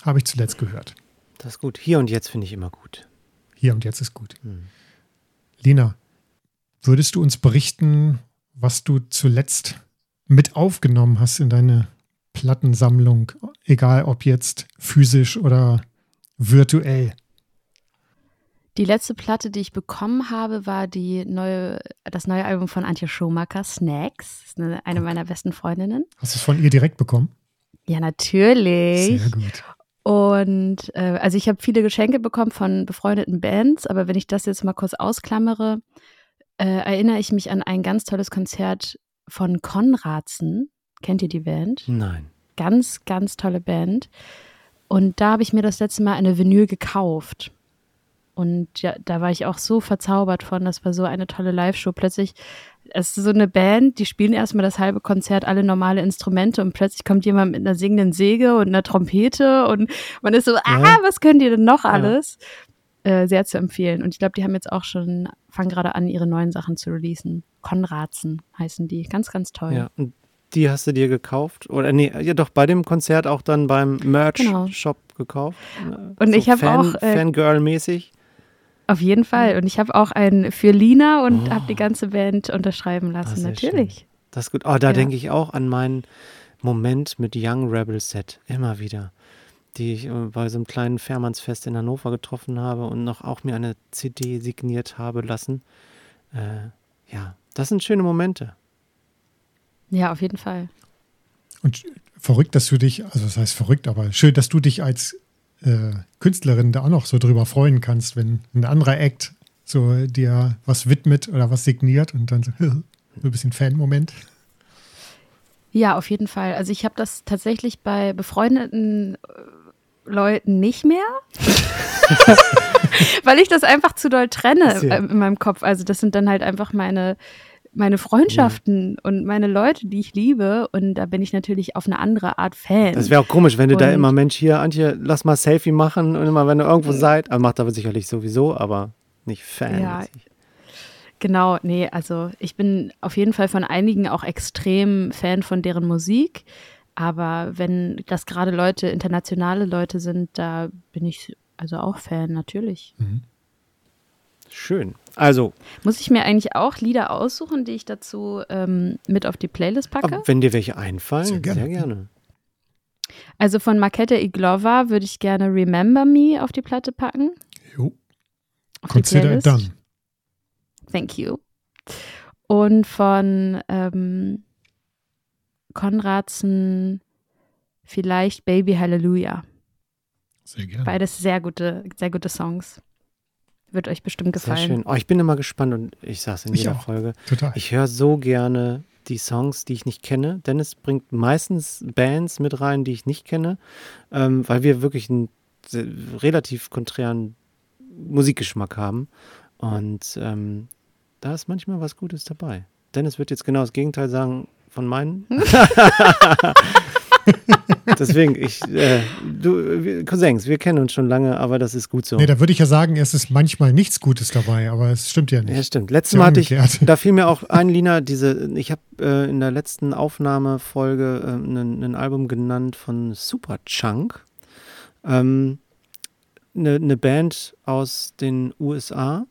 Habe ich zuletzt gehört. Das ist gut. Hier und jetzt finde ich immer gut. Hier und jetzt ist gut. Hm. Lina, würdest du uns berichten, was du zuletzt mit aufgenommen hast in deine Plattensammlung, egal ob jetzt physisch oder virtuell? Die letzte Platte, die ich bekommen habe, war die neue, das neue Album von Antje Schumacher, Snacks. Das ist eine, eine meiner besten Freundinnen. Hast du es von ihr direkt bekommen? Ja, natürlich. Sehr gut. Und äh, also ich habe viele Geschenke bekommen von befreundeten Bands, aber wenn ich das jetzt mal kurz ausklammere, äh, erinnere ich mich an ein ganz tolles Konzert von Konradsen. Kennt ihr die Band? Nein. Ganz, ganz tolle Band. Und da habe ich mir das letzte Mal eine Vinyl gekauft. Und ja, da war ich auch so verzaubert von. Das war so eine tolle Live-Show. Plötzlich es ist so eine Band, die spielen erstmal das halbe Konzert alle normale Instrumente und plötzlich kommt jemand mit einer singenden Säge und einer Trompete und man ist so, ja. ah, was könnt ihr denn noch alles? Ja. Äh, sehr zu empfehlen. Und ich glaube, die haben jetzt auch schon, fangen gerade an, ihre neuen Sachen zu releasen. Konradsen heißen die. Ganz, ganz toll. Ja, und die hast du dir gekauft? Oder nee, ja doch, bei dem Konzert auch dann beim Merch-Shop genau. gekauft. Und so ich habe auch. Äh, Fangirl-mäßig. Auf jeden Fall. Mhm. Und ich habe auch einen für Lina und oh. habe die ganze Band unterschreiben lassen, natürlich. Schön. Das ist gut. Oh, da ja. denke ich auch an meinen Moment mit Young Rebel Set. Immer wieder. Die ich äh, bei so einem kleinen Fährmannsfest in Hannover getroffen habe und noch auch mir eine CD signiert habe lassen. Äh, ja, das sind schöne Momente. Ja, auf jeden Fall. Und verrückt, dass du dich, also das heißt verrückt, aber schön, dass du dich als äh, Künstlerin da auch noch so drüber freuen kannst, wenn ein anderer Act so dir was widmet oder was signiert und dann so, [laughs] so ein bisschen Fan-Moment. Ja, auf jeden Fall. Also ich habe das tatsächlich bei befreundeten äh, Leuten nicht mehr. [laughs] [laughs] Weil ich das einfach zu doll trenne in meinem Kopf. Also das sind dann halt einfach meine meine Freundschaften ja. und meine Leute, die ich liebe. Und da bin ich natürlich auf eine andere Art Fan. Das wäre auch komisch, wenn du und da immer, Mensch, hier, Antje, lass mal Selfie machen und immer, wenn ihr irgendwo seid. Aber macht aber sicherlich sowieso, aber nicht Fan. Ja, genau, nee, also ich bin auf jeden Fall von einigen auch extrem Fan von deren Musik. Aber wenn das gerade Leute, internationale Leute sind, da bin ich also auch Fan, natürlich. Mhm. Schön. Also. Muss ich mir eigentlich auch Lieder aussuchen, die ich dazu ähm, mit auf die Playlist packe? wenn dir welche einfallen, sehr gerne. Sehr gerne. Also von Makete Iglova würde ich gerne Remember Me auf die Platte packen. Jo. Auf Consider it done. Thank you. Und von ähm, Konradsen vielleicht Baby Hallelujah. Sehr gerne. Beides sehr gute, sehr gute Songs. Wird euch bestimmt gefallen. Sehr schön. Oh, ich bin immer gespannt und ich sage es in ich jeder auch. Folge. Total. Ich höre so gerne die Songs, die ich nicht kenne. Dennis bringt meistens Bands mit rein, die ich nicht kenne, ähm, weil wir wirklich einen relativ konträren Musikgeschmack haben. Und ähm, da ist manchmal was Gutes dabei. Dennis wird jetzt genau das Gegenteil sagen von meinen. [laughs] [laughs] [laughs] Deswegen, ich, äh, du, wir, Cousins, wir kennen uns schon lange, aber das ist gut so. Nee, da würde ich ja sagen, es ist manchmal nichts Gutes dabei, aber es stimmt ja Ja, nicht. stimmt. Letztes Ja, Mal hatte ich, da fiel mir auch ein, Lina, diese, ich habe äh, in der letzten Aufnahmefolge äh, ein ein Album genannt von Superchunk. Ähm, eine, eine Band aus den USA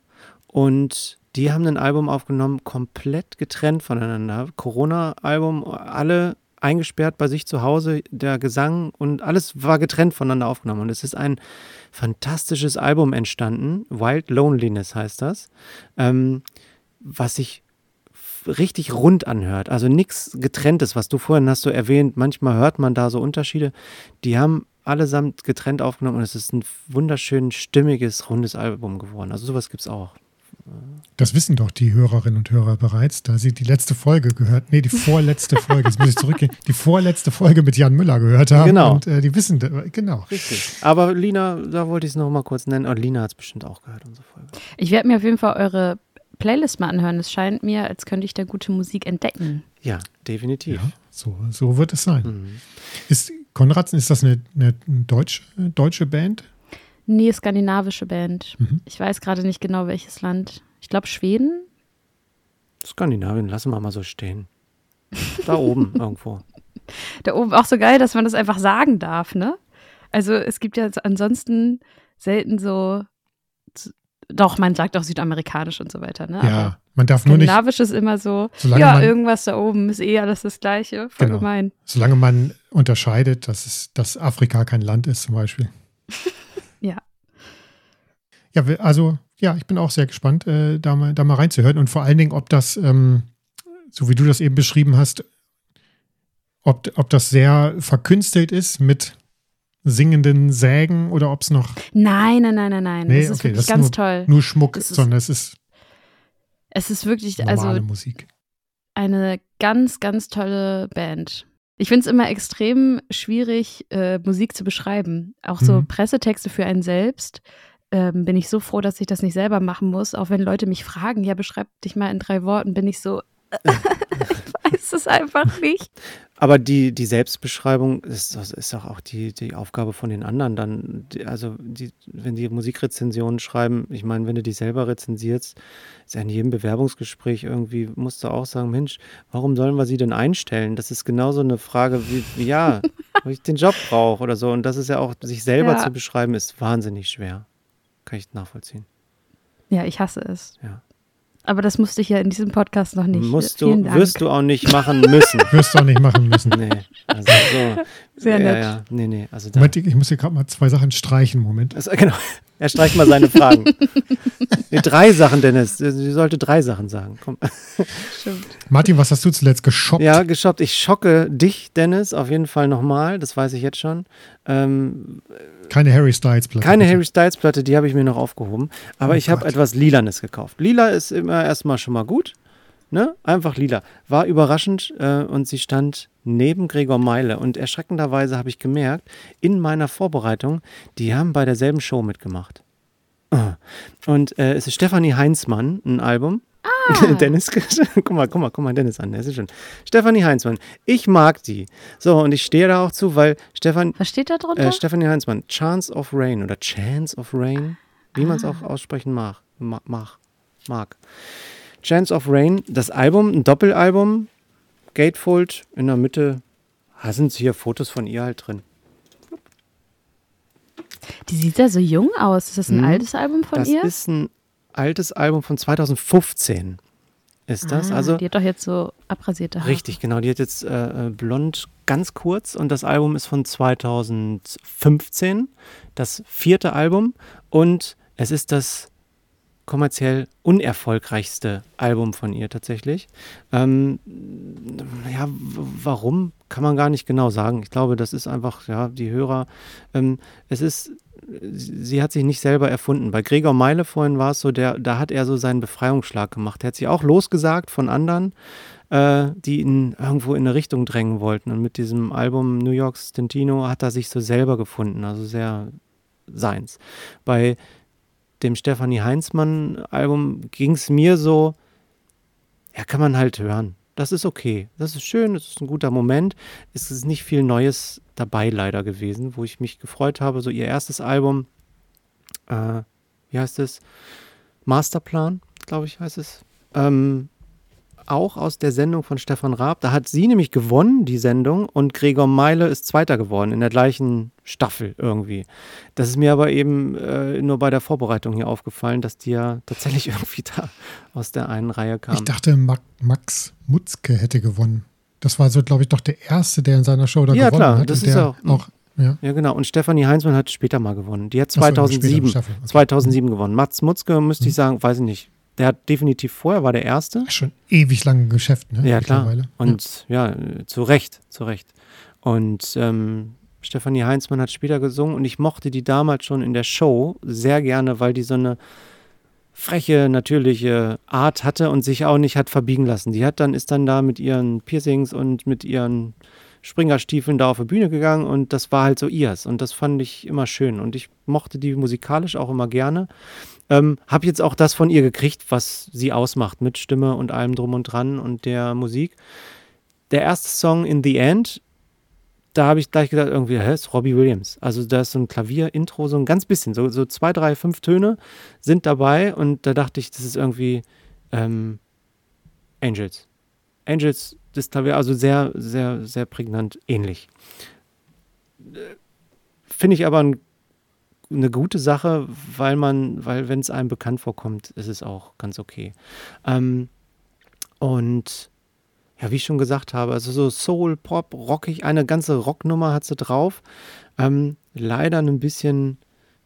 und die haben ein Album aufgenommen, komplett getrennt voneinander. Corona-Album, alle eingesperrt bei sich zu Hause, der Gesang und alles war getrennt voneinander aufgenommen. Und es ist ein fantastisches Album entstanden. Wild Loneliness heißt das. Ähm, was sich richtig rund anhört. Also nichts getrenntes, was du vorhin hast so erwähnt. Manchmal hört man da so Unterschiede. Die haben allesamt getrennt aufgenommen und es ist ein wunderschön stimmiges, rundes Album geworden. Also sowas gibt es auch. Das wissen doch die Hörerinnen und Hörer bereits, da sie die letzte Folge gehört, nee, die vorletzte Folge, jetzt muss ich zurückgehen, die vorletzte Folge mit Jan Müller gehört haben. Genau. Und äh, die wissen, genau. Richtig. Aber Lina, da wollte ich es noch mal kurz nennen. Und Lina hat es bestimmt auch gehört, unsere Folge. Ich werde mir auf jeden Fall eure Playlist mal anhören. Es scheint mir, als könnte ich da gute Musik entdecken. Ja, definitiv. Ja, so, so wird es sein. Mhm. Ist Konradsen, ist das eine, eine deutsche, deutsche Band? Nee, skandinavische Band. Mhm. Ich weiß gerade nicht genau, welches Land. Ich glaube Schweden. Skandinavien, lassen wir mal so stehen. [laughs] Da oben irgendwo. Da oben auch so geil, dass man das einfach sagen darf, ne? Also es gibt ja ansonsten selten so. Doch, man sagt auch südamerikanisch und so weiter, ne? Ja, man darf nur nicht, Skandinavisch ist immer so, ja, man- irgendwas da oben ist eh alles das Gleiche. Voll Genau. gemein. solange man unterscheidet, dass, es, dass Afrika kein Land ist zum Beispiel. [laughs] Ja. Also ja, ich bin auch sehr gespannt, äh, da, mal, da mal reinzuhören und vor allen Dingen, ob das, ähm, so wie du das eben beschrieben hast, ob, ob das sehr verkünstelt ist mit singenden Sägen oder ob es noch Nein, nein, nein, nein, nein. Nee, das ist okay, wirklich das ist ganz nur- toll. nur Schmuck, ist- sondern es ist Es ist wirklich, normale also Musik. eine ganz, ganz tolle Band. Ich finde es immer extrem schwierig, äh, Musik zu beschreiben. Auch so Mhm. Pressetexte für einen selbst. Ähm, bin ich so froh, dass ich das nicht selber machen muss. Auch wenn Leute mich fragen, ja, beschreib dich mal in drei Worten, bin ich so, ich [laughs] weiß es einfach nicht. Aber die, die Selbstbeschreibung ist, ist doch auch die, die Aufgabe von den anderen dann. Die, also, die, wenn die Musikrezensionen schreiben, ich meine, wenn du dich selber rezensierst, ist ja in jedem Bewerbungsgespräch irgendwie, musst du auch sagen, Mensch, warum sollen wir sie denn einstellen? Das ist genauso eine Frage wie, wie ja, [laughs] ob ich den Job brauche oder so. Und das ist ja auch, sich selber Ja. zu beschreiben, ist wahnsinnig schwer. Kann ich nachvollziehen. Ja, ich hasse es. Ja. Aber das musste ich ja in diesem Podcast noch nicht. Musst du, wirst du auch nicht machen müssen. [laughs] Wirst du auch nicht machen müssen. nee, also so. Sehr ja, nett. Ja, nee, nee, also da. Moment, ich muss hier gerade mal zwei Sachen streichen. Moment. Also, genau. Er streicht mal seine Fragen. nee, drei Sachen, Dennis. Sie sollte drei Sachen sagen. Komm. Stimmt. Martin, was hast du zuletzt geshoppt? Ja, geshoppt. Ich schocke dich, Dennis, auf jeden Fall nochmal. Das weiß ich jetzt schon. Ähm, Keine Harry Styles Platte. keine bitte. Harry Styles Platte, die habe ich mir noch aufgehoben. Aber Oh ich habe etwas Lilanes gekauft. Lila ist immer erstmal schon mal gut. Ne? Einfach lila. War überraschend äh, und sie stand neben Gregor Meile. Und erschreckenderweise habe ich gemerkt, in meiner Vorbereitung, die haben bei derselben Show mitgemacht. Und äh, es ist Stefanie Heinzmann, ein Album. [laughs] Dennis, [laughs] guck mal, guck mal, guck mal Dennis an, der ist schon. Stefanie Heinzmann, ich mag die. So, und ich stehe da auch zu, weil Stefan, Was steht da drunter? äh, Stefanie Heinzmann, Chance of Rain oder Chance of Rain, wie man es auch aussprechen mag, ma- mag, mag. Chance of Rain, das Album, ein Doppelalbum, Gatefold in der Mitte, da sind hier Fotos von ihr halt drin. Die sieht ja so jung aus. Ist das ein Mhm. altes Album von das ihr? ist ein altes Album von 2015. Ist das? Ah, also die hat doch jetzt so abrasierte Haare. Richtig, genau. Die hat jetzt äh, äh, blond ganz kurz und das Album ist von 2015, das vierte Album und es ist das kommerziell unerfolgreichste Album von ihr tatsächlich. Ähm, ja, warum kann man gar nicht genau sagen. Ich glaube, das ist einfach, ja, die Hörer, ähm, es ist, sie hat sich nicht selber erfunden. Bei Gregor Meile vorhin war es so, der, da hat er so seinen Befreiungsschlag gemacht. Er hat sich auch losgesagt von anderen, äh, die ihn irgendwo in eine Richtung drängen wollten. Und mit diesem Album New York Stintino hat er sich so selber gefunden, also sehr seins. Bei dem Stefanie Heinzmann-Album ging es mir so, ja, kann man halt hören. Das ist okay. Das ist schön, das ist ein guter Moment. Es ist nicht viel Neues dabei leider gewesen, wo ich mich gefreut habe. So ihr erstes Album, äh, wie heißt es? Masterplan, glaube ich, heißt es. Ähm, auch aus der Sendung von Stefan Raab. Da hat sie nämlich gewonnen, die Sendung, und Gregor Meile ist Zweiter geworden in der gleichen Staffel irgendwie. Das ist mir aber eben äh, nur bei der Vorbereitung hier aufgefallen, dass die ja tatsächlich [laughs] irgendwie da aus der einen Reihe kam. Ich dachte, Max Mutzke hätte gewonnen. Das war so, glaube ich, doch der Erste, der in seiner Show da ja, gewonnen klar, hat. Das und ist der auch, auch ja. ja, genau. Und Stefanie Heinzmann hat später mal gewonnen. Die hat Ach so, in der 2007, späteren Staffel. Okay. 2007 gewonnen. Mats Mutzke müsste ich Mhm. sagen, weiß ich nicht. Der hat definitiv vorher, war der Erste. Schon ewig lange Geschäft, ne? Ja, klar. Und ja, äh, zu Recht, zu Recht. Und ähm, Stefanie Heinzmann hat später gesungen und ich mochte die damals schon in der Show sehr gerne, weil die so eine freche, natürliche Art hatte und sich auch nicht hat verbiegen lassen. Die hat dann, ist dann da mit ihren Piercings und mit ihren Springerstiefeln da auf die Bühne gegangen und das war halt so ihrs. Und das fand ich immer schön. Und ich mochte die musikalisch auch immer gerne. Ähm, hab jetzt auch das von ihr gekriegt, was sie ausmacht mit Stimme und allem drum und dran und der Musik. Der erste Song In the End, da habe ich gleich gedacht, irgendwie, hä, ist Robbie Williams. Also da ist so ein Klavier-Intro, so ein ganz bisschen, so, so zwei, drei, fünf Töne sind dabei und da dachte ich, das ist irgendwie ähm, Angels. Angels, das Klavier, also sehr, sehr, sehr prägnant ähnlich. Äh, Finde ich aber ein eine gute Sache, weil man, weil wenn es einem bekannt vorkommt, ist es auch ganz okay. Ähm, und ja, wie ich schon gesagt habe, also so Soul, Pop, rockig, eine ganze Rocknummer hat sie drauf. Ähm, leider ein bisschen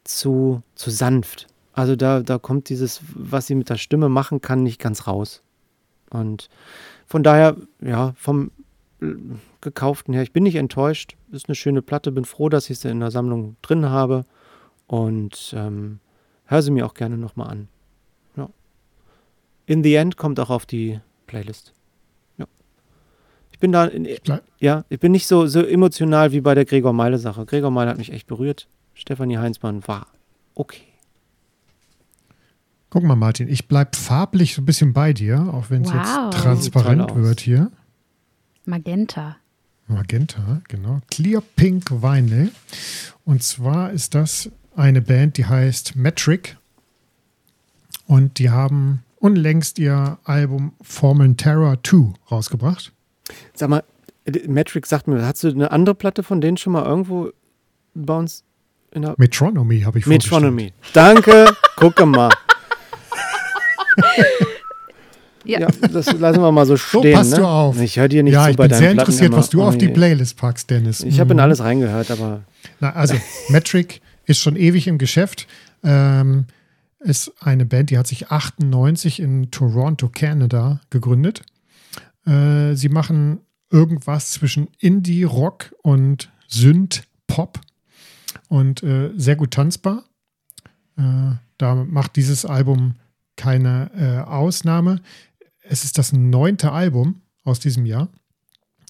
zu, zu sanft. Also da, da kommt dieses, was sie mit der Stimme machen kann, nicht ganz raus. Und von daher, ja, vom gekauften her, ich bin nicht enttäuscht. Ist eine schöne Platte, bin froh, dass ich sie in der Sammlung drin habe. Und ähm, hör sie mir auch gerne nochmal an. Ja. In the End kommt auch auf die Playlist. Ja. Ich bin da, in, ja, ich bin nicht so, so emotional wie bei der Gregor Meile-Sache. Gregor Meile hat mich echt berührt. Stefanie Heinzmann war okay. Guck mal, Martin, ich bleib farblich so ein bisschen bei dir, auch wenn es Wow. jetzt transparent wird hier. Magenta. Magenta, genau. Clear Pink Vinyl. Und zwar ist das eine Band, die heißt Metric. Und die haben unlängst ihr Album Formentera 2 rausgebracht. Sag mal, Matrix sagt mir, hast du eine andere Platte von denen schon mal irgendwo bei uns in der Metronomy habe ich. Metronomy. Danke, gucke mal. Ja. Ja, das lassen wir mal so So, stehen. passt ne? du auf. Ich höre dir nicht ja, zu ich bei bin sehr interessiert, immer. was du Oh, auf die. Playlist packst, Dennis. Ich habe in Mhm. alles reingehört, aber Na, also, Metric ist schon ewig im Geschäft. Ähm, ist eine Band, die hat sich 98 in Toronto, Canada gegründet. Äh, sie machen irgendwas zwischen Indie, Rock und Synth, Pop und äh, sehr gut tanzbar. Äh, da macht dieses Album keine äh, Ausnahme. Es ist das neunte Album aus diesem Jahr.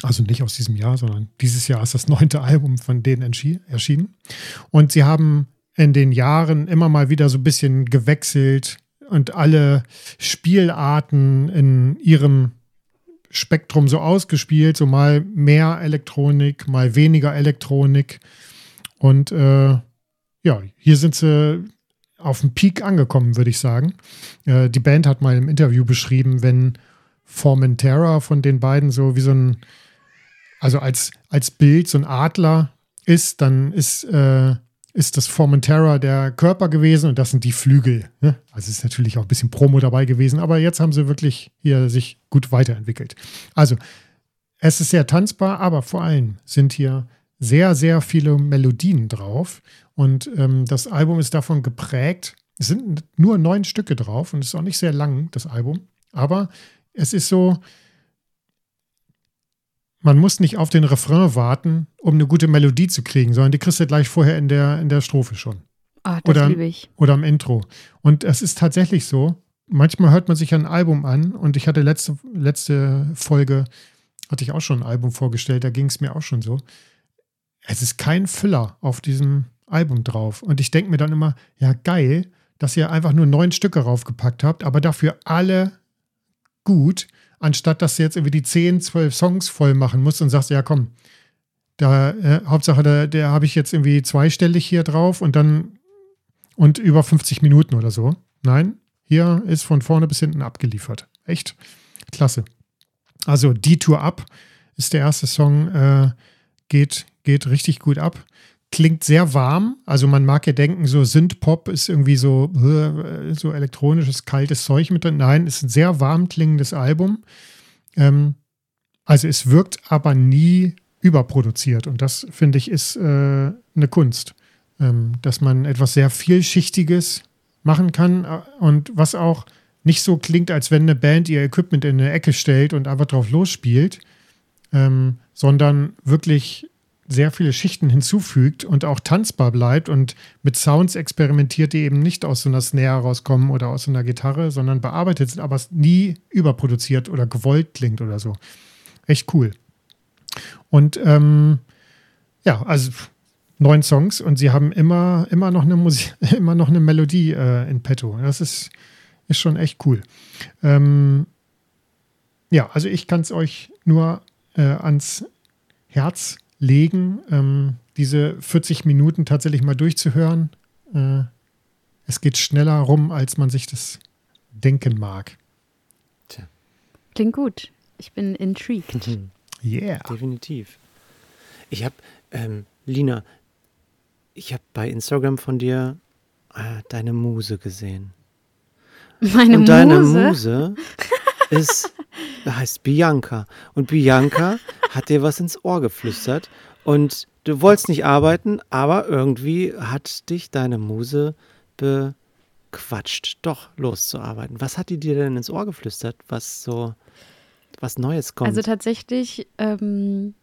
Also nicht aus diesem Jahr, sondern dieses Jahr ist das neunte Album von denen erschienen. Und sie haben in den Jahren immer mal wieder so ein bisschen gewechselt und alle Spielarten in ihrem Spektrum so ausgespielt, so mal mehr Elektronik, mal weniger Elektronik. Und äh, ja, hier sind sie auf dem Peak angekommen, würde ich sagen. Äh, die Band hat mal im Interview beschrieben, wenn Formentera von den beiden so wie so ein, also als, als Bild so ein Adler ist, dann ist, äh, ist das Formentera der Körper gewesen und das sind die Flügel. Ne? Also ist natürlich auch ein bisschen Promo dabei gewesen, aber jetzt haben sie wirklich hier sich gut weiterentwickelt. Also es ist sehr tanzbar, aber vor allem sind hier sehr, sehr viele Melodien drauf und ähm, das Album ist davon geprägt. Es sind nur neun Stücke drauf und es ist auch nicht sehr lang, das Album, aber es ist so, man muss nicht auf den Refrain warten, um eine gute Melodie zu kriegen, sondern die kriegst du gleich vorher in der, in der Strophe schon Oh, das Oder- liebe ich. oder am Intro. Und es ist tatsächlich so, manchmal hört man sich ein Album an und ich hatte letzte, letzte Folge, hatte ich auch schon ein Album vorgestellt, da ging es mir auch schon so. Es ist kein Füller auf diesem Album drauf. Und ich denke mir dann immer, ja, geil, dass ihr einfach nur neun Stücke raufgepackt habt, aber dafür alle gut, anstatt dass du jetzt irgendwie die zehn, zwölf Songs voll machen musst und sagst, ja, komm, da, äh, Hauptsache, da, der habe ich jetzt irgendwie zweistellig hier drauf und dann und über 50 Minuten oder so. Nein, hier ist von vorne bis hinten abgeliefert. Echt klasse. Also, Die Tour Up ist der erste Song, äh, geht, geht richtig gut ab klingt sehr warm. Also man mag ja denken, so Synth-Pop ist irgendwie so, äh, so elektronisches, kaltes Zeug mit drin. Nein, ist ein sehr warm klingendes Album. Ähm, also es wirkt aber nie überproduziert. Und das, finde ich, ist äh, eine Kunst. Ähm, dass man etwas sehr Vielschichtiges machen kann äh, und was auch nicht so klingt, als wenn eine Band ihr Equipment in eine Ecke stellt und einfach drauf losspielt, ähm, sondern wirklich sehr viele Schichten hinzufügt und auch tanzbar bleibt und mit Sounds experimentiert, die eben nicht aus so einer Snare rauskommen oder aus so einer Gitarre, sondern bearbeitet sind, aber nie überproduziert oder gewollt klingt oder so. Echt cool. Und ähm, ja, also neun Songs und sie haben immer, immer noch eine Musik, [laughs] immer noch eine Melodie äh, in petto. Das ist, ist schon echt cool. Ähm, ja, also ich kann es euch nur äh, ans Herz legen, ähm, diese 40 Minuten tatsächlich mal durchzuhören. Äh, es geht schneller rum, als man sich das denken mag. Tja. Klingt gut. Ich bin intrigued. [laughs] yeah. Definitiv. Ich habe, ähm, Lina, ich habe bei Instagram von dir äh, deine Muse gesehen. Meine Und Muse? deine Muse [laughs] ist, heißt Bianca. Und Bianca hat dir was ins Ohr geflüstert. Und du wolltest nicht arbeiten, aber irgendwie hat dich deine Muse bequatscht, doch loszuarbeiten. Was hat die dir denn ins Ohr geflüstert, was so was Neues kommt? Also tatsächlich ähm,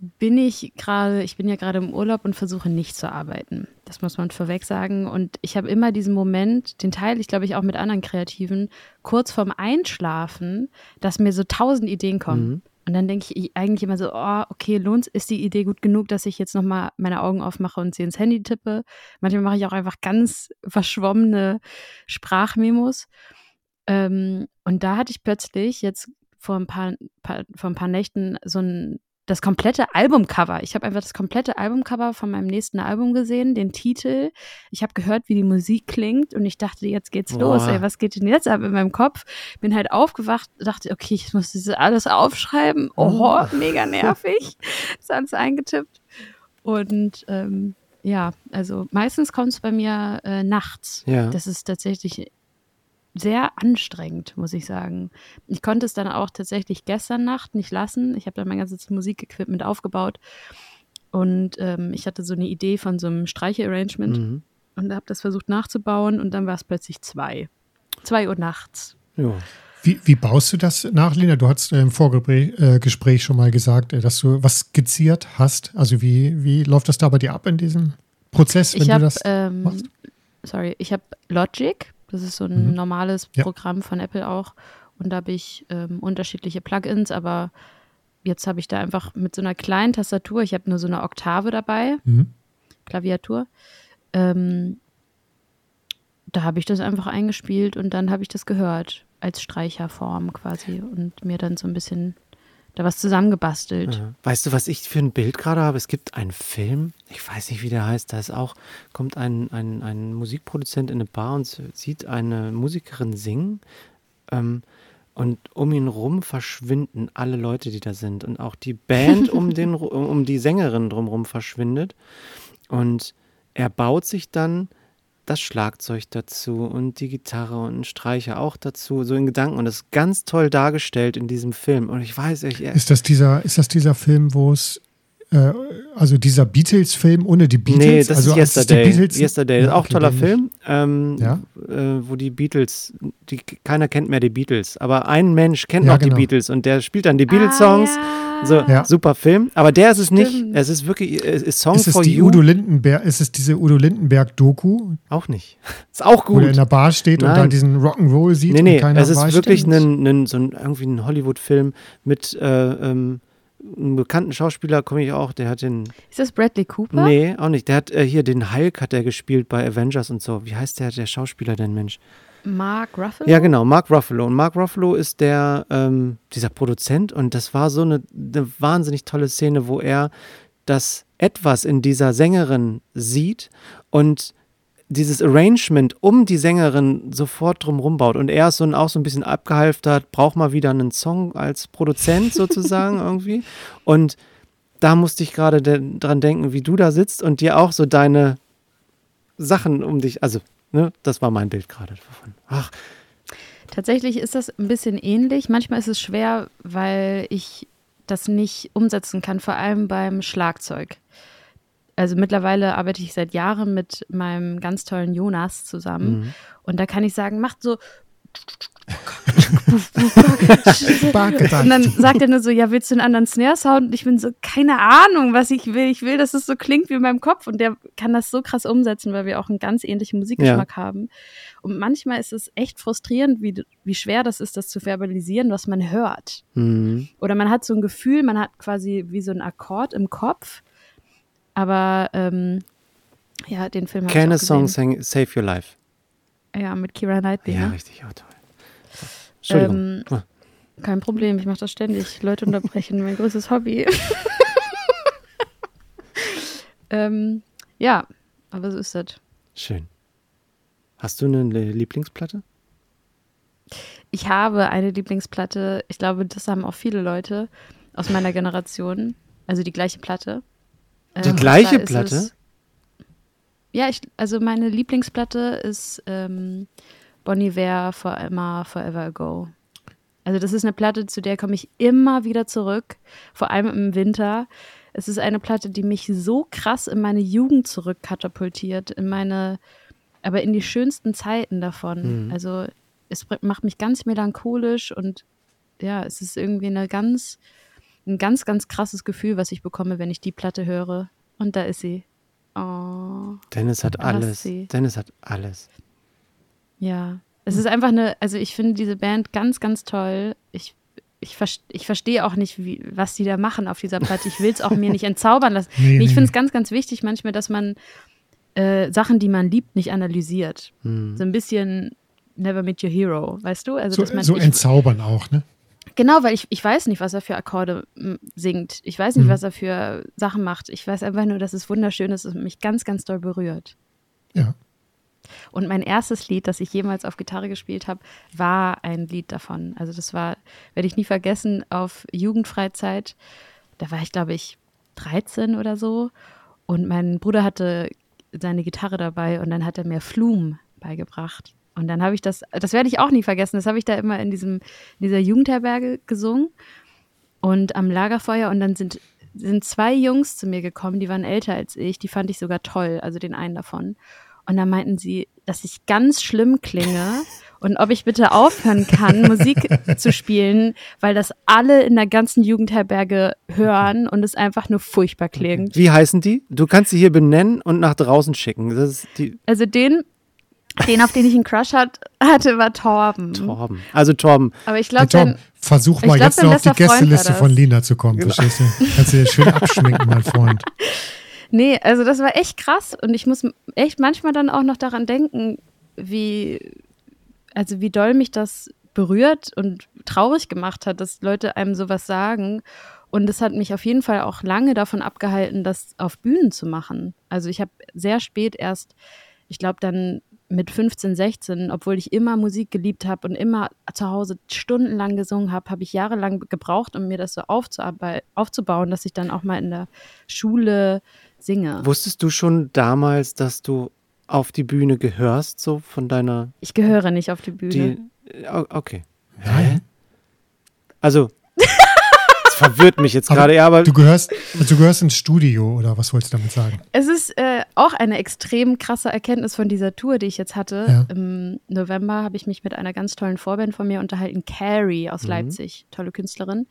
bin ich gerade, ich bin ja gerade im Urlaub und versuche nicht zu arbeiten. Das muss man vorweg sagen. Und ich habe immer diesen Moment, den teile ich, glaube ich, auch mit anderen Kreativen, kurz vorm Einschlafen, dass mir so tausend Ideen kommen. Mhm. Und dann denke ich eigentlich immer so, oh, okay, lohnt ist die Idee gut genug, dass ich jetzt nochmal meine Augen aufmache und sie ins Handy tippe. Manchmal mache ich auch einfach ganz verschwommene Sprachmemos. Ähm, und da hatte ich plötzlich jetzt vor ein paar, paar, vor ein paar Nächten so ein das komplette Albumcover. Ich habe einfach das komplette Albumcover von meinem nächsten Album gesehen, den Titel. Ich habe gehört, wie die Musik klingt und ich dachte, jetzt geht's Boah. los. Ey, was geht denn jetzt ab in meinem Kopf? Bin halt aufgewacht, dachte, okay, ich muss das alles aufschreiben. Oh, oh. mega nervig. [laughs] ist alles eingetippt. Und ähm, ja, also meistens kommt es bei mir äh, nachts. Ja. Das ist tatsächlich sehr anstrengend, muss ich sagen. Ich konnte es dann auch tatsächlich gestern Nacht nicht lassen. Ich habe dann mein ganzes Musikequipment aufgebaut und ähm, ich hatte so eine Idee von so einem Streiche-Arrangement mhm. und habe das versucht nachzubauen und dann war es plötzlich zwei. Zwei Uhr nachts. Ja. Wie, wie, baust du das nach, Lina? Du hast äh, im Vorgespräch äh, schon mal gesagt, äh, dass du was skizziert hast. Also wie, wie läuft das da bei dir ab in diesem Prozess, wenn ich du hab, das ähm, machst? Sorry, ich habe Logic das ist so ein mhm. normales ja. Programm von Apple auch. Und da habe ich ähm, unterschiedliche Plugins, aber jetzt habe ich da einfach mit so einer kleinen Tastatur, ich habe nur so eine Oktave dabei, mhm. Klaviatur. Ähm, da habe ich das einfach eingespielt und dann habe ich das gehört als Streicherform quasi und mir dann so ein bisschen da was zusammengebastelt. Ja. Weißt du, was ich für ein Bild gerade habe? Es gibt einen Film, ich weiß nicht, wie der heißt, da ist auch, kommt ein, ein, ein Musikproduzent in eine Bar und sieht eine Musikerin singen. Ähm, und um ihn rum verschwinden alle Leute, die da sind. Und auch die Band um, [laughs] den, um die Sängerin drumherum verschwindet. Und er baut sich dann das Schlagzeug dazu und die Gitarre und ein Streicher auch dazu, so in Gedanken. Und das ist ganz toll dargestellt in diesem Film. Und ich weiß, ich. Ist das dieser, ist das dieser Film, wo es äh, also dieser Beatles-Film ohne die Beatles. Nee, das also ist es die Yesterday. Beatles, Yesterday, Ja, auch okay, toller nicht. Film, ähm, Ja. äh, wo die Beatles, die, keiner kennt mehr die Beatles, aber ein Mensch kennt Ja, noch genau. die Beatles und der spielt dann die Beatles-Songs. Ah, ja. So, Ja. super Film. Aber der ist es nicht. Stimmt. Es ist wirklich, es ist Song Ist es for die You. Udo Lindenberg, ist es diese Udo Lindenberg-Doku, auch nicht. [laughs] Ist auch wo er gut. in der Bar steht und Nein. da diesen Rock'n'Roll sieht Nee, nee, und keiner es ist weiß. wirklich ein, ein, so ein, irgendwie ein Hollywood-Film mit äh, ähm, einem bekannten Schauspieler, komme ich auch, der hat den, Ist das Bradley Cooper? nee, auch nicht, der hat äh, hier den Hulk hat er gespielt bei Avengers und so. Wie heißt der, der Schauspieler denn, Mensch? Mark Ruffalo? Ja, genau, Mark Ruffalo. Und Mark Ruffalo ist der, ähm, dieser Produzent und das war so eine, eine wahnsinnig tolle Szene, wo er das etwas in dieser Sängerin sieht und dieses Arrangement um die Sängerin sofort drumherum baut. Und er ist so ein, auch so ein bisschen abgehalftert, braucht mal wieder einen Song als Produzent sozusagen [laughs] irgendwie. Und da musste ich gerade de- dran denken, wie du da sitzt und dir auch so deine Sachen um dich, also, ne, das war mein Bild gerade davon. Ach, Tatsächlich ist das ein bisschen ähnlich. Manchmal ist es schwer, weil ich das nicht umsetzen kann, vor allem beim Schlagzeug. Also mittlerweile arbeite ich seit Jahren mit meinem ganz tollen Jonas zusammen. Mhm. Und da kann ich sagen, macht so. Und dann sagt er nur so, ja, willst du einen anderen Snare-Sound? Und ich bin so, keine Ahnung, was ich will. Ich will, dass es so klingt wie in meinem Kopf. Und der kann das so krass umsetzen, weil wir auch einen ganz ähnlichen Musikgeschmack haben. Und manchmal ist es echt frustrierend, wie, wie schwer das ist, das zu verbalisieren, was man hört. Mhm. Oder man hat so ein Gefühl, man hat quasi wie so einen Akkord im Kopf. Aber ähm, ja, den Film habe ich auch a song gesehen. sing, save your life? Ja, mit Kira Knightley. Ja, ne? richtig, ja, toll. Entschuldigung. Ähm. Kein Problem, ich mache das ständig. Leute unterbrechen, mein größtes Hobby. [laughs] ähm, ja, aber so ist das. Schön. Hast du eine Lieblingsplatte? Ich habe eine Lieblingsplatte. Ich glaube, das haben auch viele Leute aus meiner Generation. Also die gleiche Platte. Die Ähm, gleiche Platte? Es, ja, ich, also meine Lieblingsplatte ist ähm, Bon Iver Forever, Forever Ago. Also das ist eine Platte, zu der komme ich immer wieder zurück, vor allem im Winter. Es ist eine Platte, die mich so krass in meine Jugend zurückkatapultiert, in meine, aber in die schönsten Zeiten davon. Mhm. Also es macht mich ganz melancholisch und ja, es ist irgendwie eine ganz, ein ganz, ganz krasses Gefühl, was ich bekomme, wenn ich die Platte höre. Und da ist sie. Oh, Dennis hat alles. Dennis hat alles. ja. Es ist einfach eine, also ich finde diese Band ganz, ganz toll. Ich, ich, ich verstehe auch nicht, wie, was die da machen auf dieser Platte. Ich will es auch mir nicht entzaubern lassen. [laughs] Nee, Nee, ich finde es ganz, ganz wichtig manchmal, dass man äh, Sachen, die man liebt, nicht analysiert. Hm. So ein bisschen Never Meet Your Hero, weißt du? Also, So, dass man, so ich, entzaubern auch, ne? Genau, weil ich, ich weiß nicht, was er für Akkorde m, singt. Ich weiß nicht, Mhm. was er für Sachen macht. Ich weiß einfach nur, dass es wunderschön ist und mich ganz, ganz doll berührt. Ja. Und mein erstes Lied, das ich jemals auf Gitarre gespielt habe, war ein Lied davon. Also das war, werde ich nie vergessen, auf Jugendfreizeit. Da war ich, glaube ich, 13 oder so. Und mein Bruder hatte seine Gitarre dabei und dann hat er mir Flum beigebracht. Und dann habe ich das, das werde ich auch nie vergessen, das habe ich da immer in, diesem, in dieser Jugendherberge gesungen und am Lagerfeuer. Und dann sind, sind zwei Jungs zu mir gekommen, die waren älter als ich, die fand ich sogar toll, also den einen davon. Und dann meinten sie, dass ich ganz schlimm klinge [laughs] und ob ich bitte aufhören kann, Musik zu spielen, weil das alle in der ganzen Jugendherberge hören und es einfach nur furchtbar klingt. Wie heißen die? Du kannst sie hier benennen und nach draußen schicken. Also den, den, auf den ich einen Crush hat, hatte, war Torben. Torben. Also Torben. Aber ich glaube, Tom, dann, versuch mal jetzt noch auf die Gästeliste von Lina zu kommen, verstehst du? Kannst du dir schön abschminken, mein Freund. [laughs] Nee, also das war echt krass und ich muss echt manchmal dann auch noch daran denken, wie, also wie doll mich das berührt und traurig gemacht hat, dass Leute einem sowas sagen. Und das hat mich auf jeden Fall auch lange davon abgehalten, das auf Bühnen zu machen. Also ich habe sehr spät erst, ich glaube dann mit 15, 16, obwohl ich immer Musik geliebt habe und immer zu Hause stundenlang gesungen habe, habe ich jahrelang gebraucht, um mir das so aufzubauen, dass ich dann auch mal in der Schule singe. Wusstest du schon damals, dass du auf die Bühne gehörst, so von deiner. Ich gehöre nicht auf die Bühne. Die, äh, okay. Nein. Also. Verwirrt mich jetzt Aber gerade. Ja, aber Du gehörst, du gehörst ins Studio, oder was wolltest du damit sagen? Es ist äh, auch eine extrem krasse Erkenntnis von dieser Tour, die ich jetzt hatte. Ja. Im November habe ich mich mit einer ganz tollen Vorband von mir unterhalten, Carrie aus Mhm. Leipzig, tolle Künstlerin.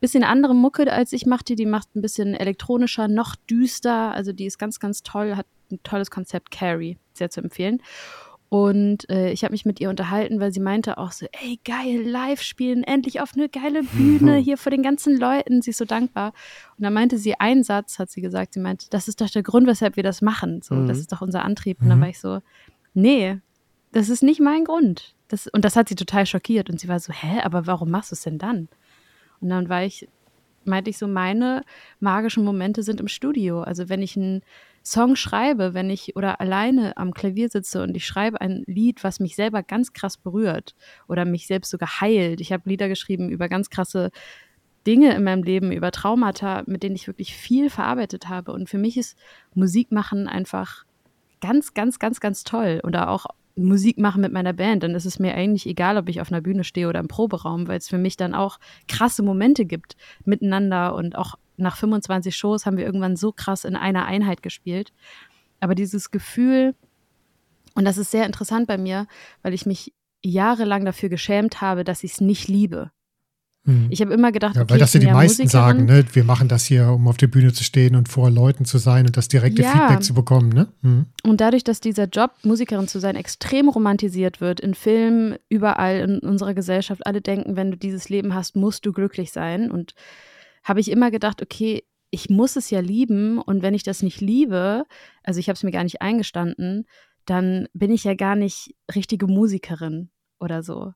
Bisschen andere Mucke, als ich machte. Die macht ein bisschen elektronischer, noch düster. Also die ist ganz, ganz toll, hat ein tolles Konzept, Carrie, sehr zu empfehlen. Und äh, ich habe mich mit ihr unterhalten, weil sie meinte auch so, ey, geil, live spielen, endlich auf eine geile Bühne [laughs] hier vor den ganzen Leuten. Sie ist so dankbar. Und dann meinte sie einen Satz, hat sie gesagt, sie meinte, das ist doch der Grund, weshalb wir das machen. So, Mhm. das ist doch unser Antrieb. Und dann Mhm. war ich so, nee, das ist nicht mein Grund. Das, und das hat sie total schockiert. Und sie war so, hä, aber warum machst du es denn dann? Und dann war ich, meinte ich so, meine magischen Momente sind im Studio. Also wenn ich einen Song schreibe, wenn ich oder alleine am Klavier sitze und ich schreibe ein Lied, was mich selber ganz krass berührt oder mich selbst sogar heilt. Ich habe Lieder geschrieben über ganz krasse Dinge in meinem Leben, über Traumata, mit denen ich wirklich viel verarbeitet habe. Und für mich ist Musik machen einfach ganz, ganz, ganz, ganz toll. Oder auch Musik machen mit meiner Band. Dann ist es mir eigentlich egal, ob ich auf einer Bühne stehe oder im Proberaum, weil es für mich dann auch krasse Momente gibt miteinander. Und auch nach 25 Shows haben wir irgendwann so krass in einer Einheit gespielt. Aber dieses Gefühl, und das ist sehr interessant bei mir, weil ich mich jahrelang dafür geschämt habe, dass ich es nicht liebe. Hm. Ich habe immer gedacht, Ja, okay, weil das ich ja die meisten Musikerin. sagen, ne? wir machen das hier, um auf der Bühne zu stehen und vor Leuten zu sein und das direkte Ja. Feedback zu bekommen. Ne? Hm. Und dadurch, dass dieser Job, Musikerin zu sein, extrem romantisiert wird, in Filmen, überall in unserer Gesellschaft, alle denken, wenn du dieses Leben hast, musst du glücklich sein. Und habe ich immer gedacht, okay, ich muss es ja lieben. Und wenn ich das nicht liebe, also ich habe es mir gar nicht eingestanden, dann bin ich ja gar nicht richtige Musikerin oder so.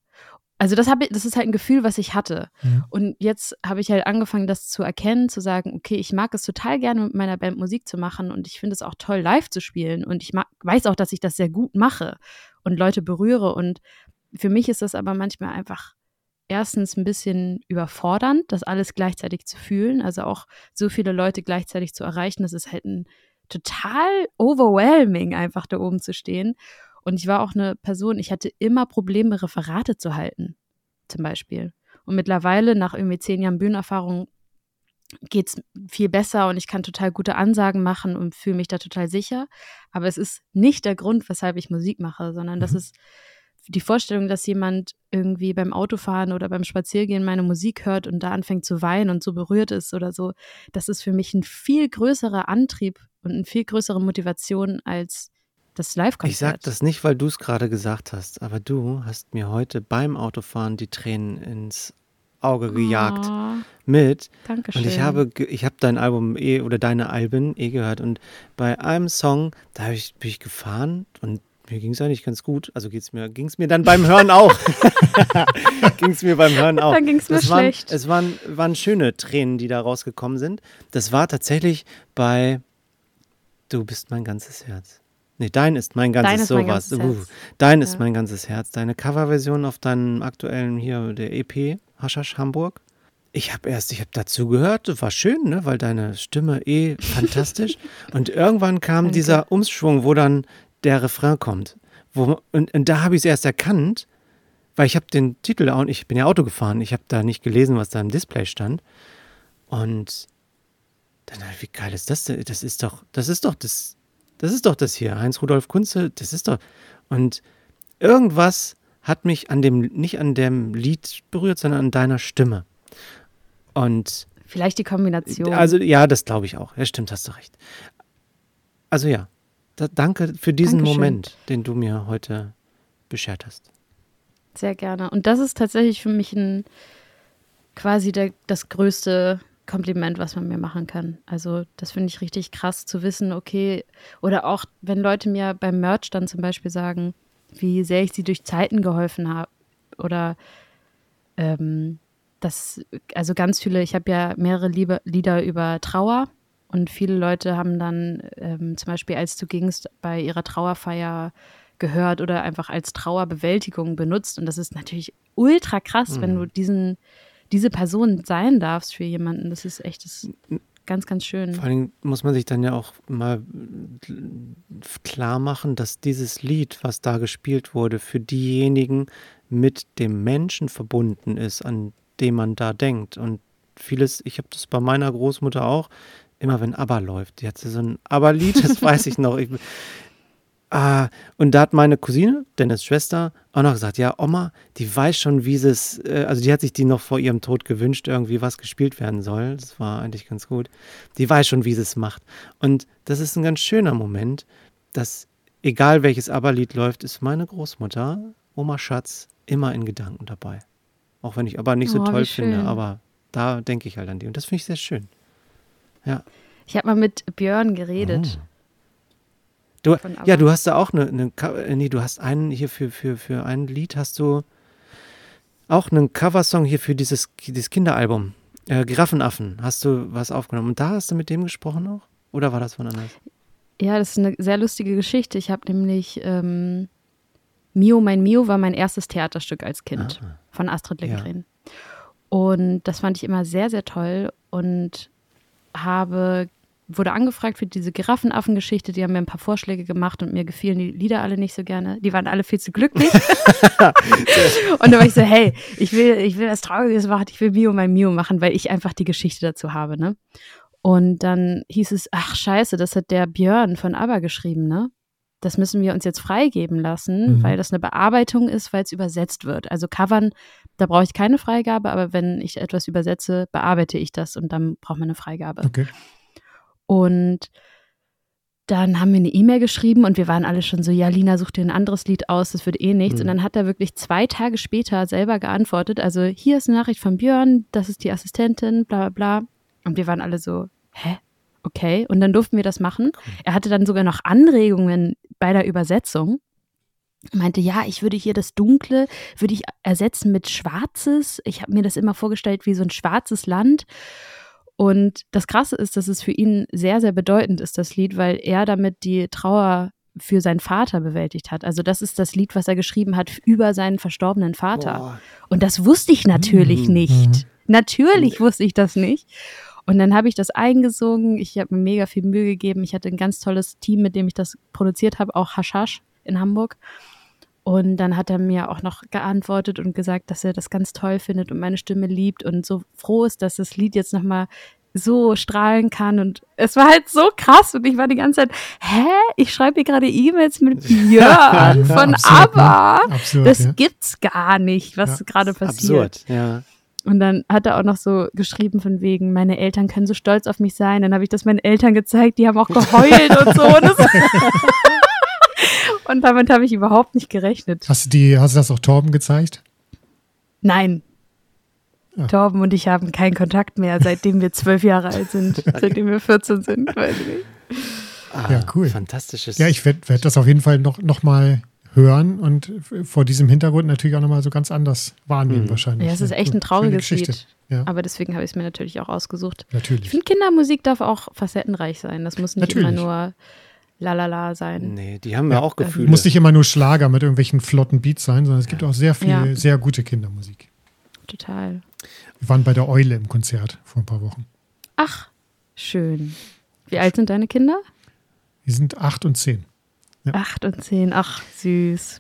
Also das, habe ich, das ist halt ein Gefühl, was ich hatte. Ja. Und jetzt habe ich halt angefangen, das zu erkennen, zu sagen, okay, ich mag es total gerne mit meiner Band Musik zu machen und ich finde es auch toll, live zu spielen. Und ich mag, weiß auch, dass ich das sehr gut mache und Leute berühre. Und für mich ist das aber manchmal einfach erstens ein bisschen überfordernd, das alles gleichzeitig zu fühlen. Also auch so viele Leute gleichzeitig zu erreichen, das ist halt ein total overwhelming, einfach da oben zu stehen. Und ich war auch eine Person, ich hatte immer Probleme, Referate zu halten, zum Beispiel. Und mittlerweile, nach irgendwie zehn Jahren Bühnenerfahrung, geht es viel besser und ich kann total gute Ansagen machen und fühle mich da total sicher. Aber es ist nicht der Grund, weshalb ich Musik mache, sondern das Mhm. ist die Vorstellung, dass jemand irgendwie beim Autofahren oder beim Spaziergehen meine Musik hört und da anfängt zu weinen und so berührt ist oder so. Das ist für mich ein viel größerer Antrieb und eine viel größere Motivation als das Live-Konzert. ich sag das nicht, weil du es gerade gesagt hast, aber du hast mir heute beim Autofahren die Tränen ins Auge gejagt Oh, mit. Dankeschön. Und ich habe, ich habe dein Album eh oder deine Alben eh gehört und bei einem Song, da ich, bin ich gefahren und mir ging es eigentlich ganz gut. Also geht's mir, ging es mir dann beim Hören auch. [laughs] ging es mir beim Hören auch. Dann ging's mir Das waren, schlecht. Es waren, waren schöne Tränen, die da rausgekommen sind. Das war tatsächlich bei Du bist mein ganzes Herz. Nee, dein ist mein ganzes Dein ist mein sowas. ganzes Uh, Herz. dein ist Ja. mein ganzes Herz. Deine Coverversion auf deinem aktuellen hier, der EP, Haschasch Hamburg. Ich habe erst, ich habe dazu gehört, war schön, ne, weil deine Stimme eh fantastisch. [laughs] und irgendwann kam Danke. dieser Umschwung, wo dann der Refrain kommt. Wo, und, und da habe ich es erst erkannt, weil ich habe den Titel auch, ich bin ja Auto gefahren, ich habe da nicht gelesen, was da im Display stand. Und dann, wie geil ist das denn? Das ist doch, das ist doch das, das ist doch das hier. Heinz Rudolf Kunze, das ist doch. Und irgendwas hat mich an dem, nicht an dem Lied berührt, sondern an deiner Stimme. Und Vielleicht die Kombination. also ja, das glaube ich auch. Ja, stimmt, hast du recht. Also ja, da, danke für diesen Dankeschön. Moment, den du mir heute beschert hast. Sehr gerne. Und das ist tatsächlich für mich ein quasi der, das größte Kompliment, was man mir machen kann. Also das finde ich richtig krass zu wissen, okay, oder auch wenn Leute mir beim Merch dann zum Beispiel sagen, wie sehr ich sie durch Zeiten geholfen habe oder ähm, das, also ganz viele, ich habe ja mehrere Liebe, Lieder über Trauer und viele Leute haben dann ähm, zum Beispiel, als du gingst, bei ihrer Trauerfeier gehört oder einfach als Trauerbewältigung benutzt. Und das ist natürlich ultra krass, wenn du diesen, diese Person sein darfst für jemanden. Das ist echt das ganz, ganz schön. Vor allem muss man sich dann ja auch mal klar machen, dass dieses Lied, was da gespielt wurde, für diejenigen mit dem Menschen verbunden ist, an dem man da denkt. Und vieles, ich habe das bei meiner Großmutter auch, immer wenn ABBA läuft. Die hat so ein ABBA-Lied, das weiß ich noch. Ich, [laughs] ah, und da hat meine Cousine, Dennis Schwester, auch noch gesagt, ja, Oma, die weiß schon, wie es, äh, also die hat sich die noch vor ihrem Tod gewünscht, irgendwie was gespielt werden soll. Das war eigentlich ganz gut. Die weiß schon, wie sie es macht. Und das ist ein ganz schöner Moment, dass egal welches ABBA-Lied läuft, ist meine Großmutter, Oma Schatz, immer in Gedanken dabei. Auch wenn ich aber nicht so Oh, toll finde, aber da denke ich halt an die. Und das finde ich sehr schön. Ja. Ich habe mal mit Björn geredet. Oh. Du, ja, du hast da auch eine, eine äh, nee, du hast einen hier für, für, für ein Lied hast du auch einen Coversong hier für dieses, dieses Kinderalbum. Äh, Giraffenaffen. Hast du was aufgenommen? Und da hast du mit dem gesprochen auch? Oder war das von anders? Ja, das ist eine sehr lustige Geschichte. Ich habe nämlich ähm, Mio, mein Mio war mein erstes Theaterstück als Kind Ah. von Astrid Lindgren. Und das fand ich immer sehr, sehr toll und habe, wurde angefragt für diese Giraffenaffen-Geschichte. Die haben mir ein paar Vorschläge gemacht und mir gefielen die Lieder alle nicht so gerne. Die waren alle viel zu glücklich. [laughs] und da war ich so, hey, ich will, ich will was Trauriges machen, ich will Mio, mein Mio machen, weil ich einfach die Geschichte dazu habe, ne? Und dann hieß es, ach scheiße, das hat der Björn von ABBA geschrieben, ne? Das müssen wir uns jetzt freigeben lassen, Mhm. weil das eine Bearbeitung ist, weil es übersetzt wird. Also covern, da brauche ich keine Freigabe, aber wenn ich etwas übersetze, bearbeite ich das und dann braucht man eine Freigabe. Okay. Und dann haben wir eine E-Mail geschrieben und wir waren alle schon so, ja, Lina, such dir ein anderes Lied aus, das wird eh nichts. Mhm. Und dann hat er wirklich zwei Tage später selber geantwortet, also hier ist eine Nachricht von Björn, das ist die Assistentin, bla bla bla. Und wir waren alle so, hä? Okay. Und dann durften wir das machen. Er hatte dann sogar noch Anregungen bei der Übersetzung. Er meinte, ja, ich würde hier das Dunkle, würde ich ersetzen mit Schwarzes. Ich habe mir das immer vorgestellt wie so ein schwarzes Land. Und das Krasse ist, dass es für ihn sehr, sehr bedeutend ist, das Lied, weil er damit die Trauer für seinen Vater bewältigt hat. Also das ist das Lied, was er geschrieben hat über seinen verstorbenen Vater. Boah. Und das wusste ich natürlich Mhm. nicht. Natürlich wusste ich das nicht. Und dann habe ich das eingesungen. Ich habe mir mega viel Mühe gegeben. Ich hatte ein ganz tolles Team, mit dem ich das produziert habe, auch Hashash in Hamburg. Und dann hat er mir auch noch geantwortet und gesagt, dass er das ganz toll findet und meine Stimme liebt und so froh ist, dass das Lied jetzt nochmal so strahlen kann. Und es war halt so krass. Und ich war die ganze Zeit, hä? Ich schreibe hier gerade E-Mails mit [laughs] Björn von absurd, ne? ABBA. Absurd, Das ja. gibt's gar nicht, was Ja. gerade passiert. Absurd, ja. Und dann hat er auch noch so geschrieben von wegen, meine Eltern können so stolz auf mich sein. Dann habe ich das meinen Eltern gezeigt, die haben auch geheult und so. Und, das [laughs] [laughs] und damit habe ich überhaupt nicht gerechnet. Hast du, die, hast du das auch Torben gezeigt? Nein. Ja. Torben und ich haben keinen Kontakt mehr, seitdem wir zwölf Jahre alt sind, [laughs] seitdem wir 14 sind. Weiß ich nicht. Ah, Ja, cool. Fantastisches. Ja, ich werde werd das auf jeden Fall noch, noch mal hören und vor diesem Hintergrund natürlich auch noch mal so ganz anders wahrnehmen Mhm. wahrscheinlich. Ja, es ist Ja, echt cool. ein trauriges. Lied. Ja, Aber deswegen habe ich es mir natürlich auch ausgesucht. Ich natürlich. finde, Kindermusik darf auch facettenreich sein. Das muss nicht Natürlich. immer nur lalala sein. Nee, die haben ja, auch Gefühle. Muss nicht immer nur Schlager mit irgendwelchen flotten Beats sein, sondern es gibt auch sehr viel, Ja. sehr gute Kindermusik. Total. Wir waren bei der Eule im Konzert vor ein paar Wochen. Ach, schön. Wie alt sind deine Kinder? Die sind acht und zehn. Ja. Acht und zehn. Ach, süß.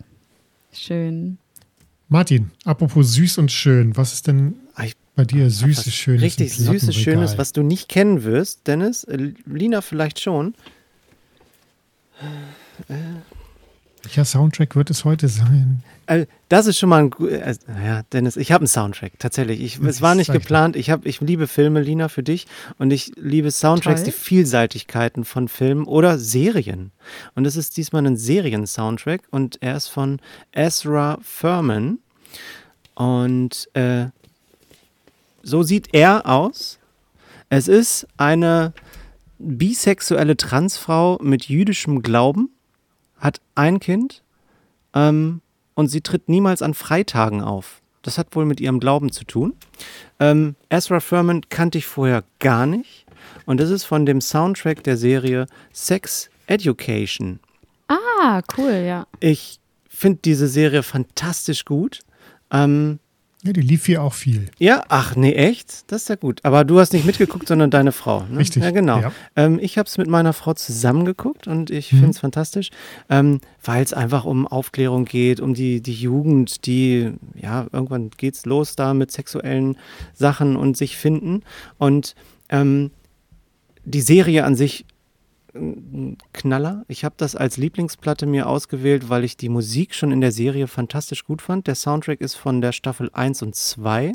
Schön. Martin, apropos süß und schön, was ist denn Ah, ich- bei dir süßes, schönes? Richtig süßes, schönes, was du nicht kennen wirst, Dennis. Äh, Lina vielleicht schon. Welcher Soundtrack wird es heute sein? Äh, Das ist schon mal ein gu- äh, ja, Dennis, ich habe einen Soundtrack, tatsächlich. Ich, es war nicht geplant. Ich, hab, ich liebe Filme, Lina, für dich. Und ich liebe Soundtracks, Toll. die Vielseitigkeiten von Filmen oder Serien. Und es ist diesmal ein Serien-Soundtrack und er ist von Ezra Furman. Und äh, so sieht er aus. Es ist eine bisexuelle Transfrau mit jüdischem Glauben, hat ein Kind ähm, und sie tritt niemals an Freitagen auf. Das hat wohl mit ihrem Glauben zu tun. Ähm, Ezra Furman kannte ich vorher gar nicht und das ist von dem Soundtrack der Serie Sex Education. Ah, cool, ja. Ich finde diese Serie fantastisch gut. Ähm, Ja, die lief hier auch viel. Ja, ach nee, echt? Das ist ja gut. Aber du hast nicht mitgeguckt, sondern deine Frau. Ne? Richtig. Ja, genau. Ja. Ähm, ich habe es mit meiner Frau zusammengeguckt und ich Mhm. finde es fantastisch, ähm, weil es einfach um Aufklärung geht, um die, die Jugend, die, ja, irgendwann geht's los da mit sexuellen Sachen und sich finden. Und ähm, die Serie an sich ein Knaller. Ich habe das als Lieblingsplatte mir ausgewählt, weil ich die Musik schon in der Serie fantastisch gut fand. Der Soundtrack ist von der Staffel 1 und 2.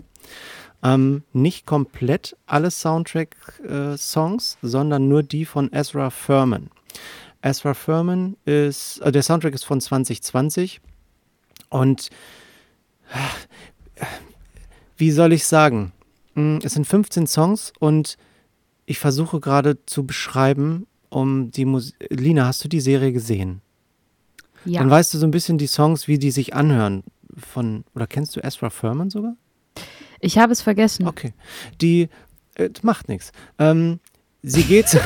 Ähm, nicht komplett alle Soundtrack-Songs, sondern nur die von Ezra Furman. Ezra Furman ist, äh, der Soundtrack ist von 2020 und äh, wie soll ich sagen? Mm, Es sind 15 Songs und ich versuche gerade zu beschreiben, um die Musik. Lina, hast du die Serie gesehen? Ja. Dann weißt du so ein bisschen die Songs, wie die sich anhören. Von, oder kennst du Ezra Furman sogar? Ich habe es vergessen. Okay. Die äh, macht nichts. Ähm, sie geht. [laughs] [laughs]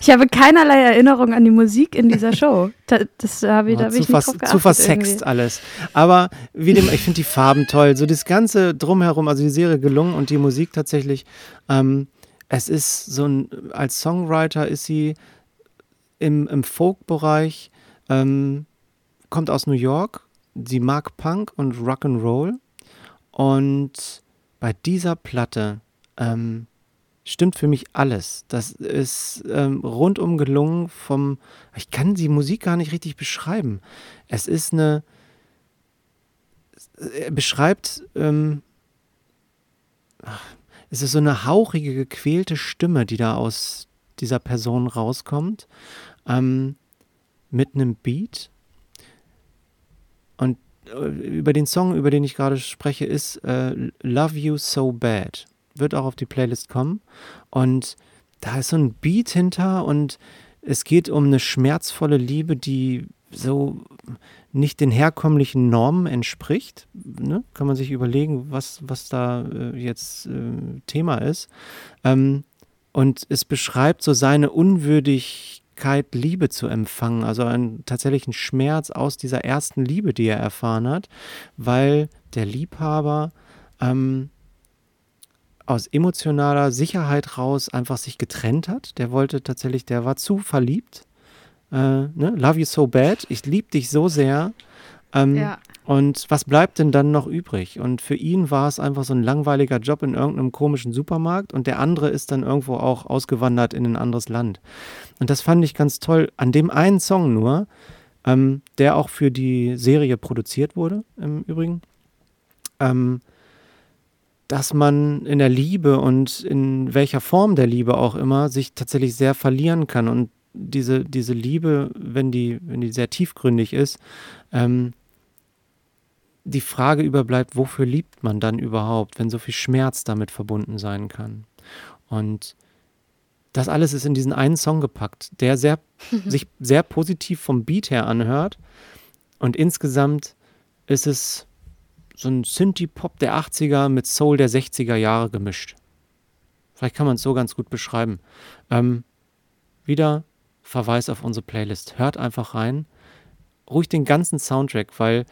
Ich habe keinerlei Erinnerung an die Musik in dieser Show. Da, das habe ich, da habe zu, ich nicht vers drauf geachtet. zu versext irgendwie. alles. Aber wie dem, ich finde die Farben toll. So das Ganze drumherum, also die Serie gelungen und die Musik tatsächlich. Ähm, es ist so ein, als Songwriter ist sie im, im Folk-Bereich, ähm, kommt aus New York. Sie mag Punk und Rock'n'Roll. Und bei dieser Platte ähm, stimmt für mich alles. Das ist ähm, rundum gelungen vom, ich kann die Musik gar nicht richtig beschreiben. Es ist eine, beschreibt, ähm, ach, es ist so eine hauchige, gequälte Stimme, die da aus dieser Person rauskommt, ähm, mit einem Beat. Und äh, über den Song, über den ich gerade spreche, ist äh, Love You So Bad. Wird auch auf die Playlist kommen. Und da ist so ein Beat hinter und es geht um eine schmerzvolle Liebe, die so nicht den herkömmlichen Normen entspricht. Ne? Kann man sich überlegen, was, was da äh, jetzt äh, Thema ist. Ähm, und es beschreibt so seine Unwürdigkeit, Liebe zu empfangen, also einen tatsächlichen Schmerz aus dieser ersten Liebe, die er erfahren hat, weil der Liebhaber ähm, aus emotionaler Sicherheit raus einfach sich getrennt hat. Der wollte tatsächlich, der war zu verliebt. Äh, ne? Love you so bad. Ich liebe dich so sehr. Ähm, Ja. Und was bleibt denn dann noch übrig? Und für ihn war es einfach so ein langweiliger Job in irgendeinem komischen Supermarkt und der andere ist dann irgendwo auch ausgewandert in ein anderes Land. Und das fand ich ganz toll. An dem einen Song nur, ähm, der auch für die Serie produziert wurde, im Übrigen, ähm, dass man in der Liebe und in welcher Form der Liebe auch immer sich tatsächlich sehr verlieren kann. Und diese, diese Liebe, wenn die, wenn die sehr tiefgründig ist, ähm, die Frage überbleibt, wofür liebt man dann überhaupt, wenn so viel Schmerz damit verbunden sein kann. Und das alles ist in diesen einen Song gepackt, der sehr, [laughs] sich sehr positiv vom Beat her anhört. Und insgesamt ist es so ein Synthie-Pop der 80er mit Soul der 60er Jahre gemischt. Vielleicht kann man es so ganz gut beschreiben. Ähm, wieder Verweis auf unsere Playlist. Hört einfach rein. Ruhig den ganzen Soundtrack, weil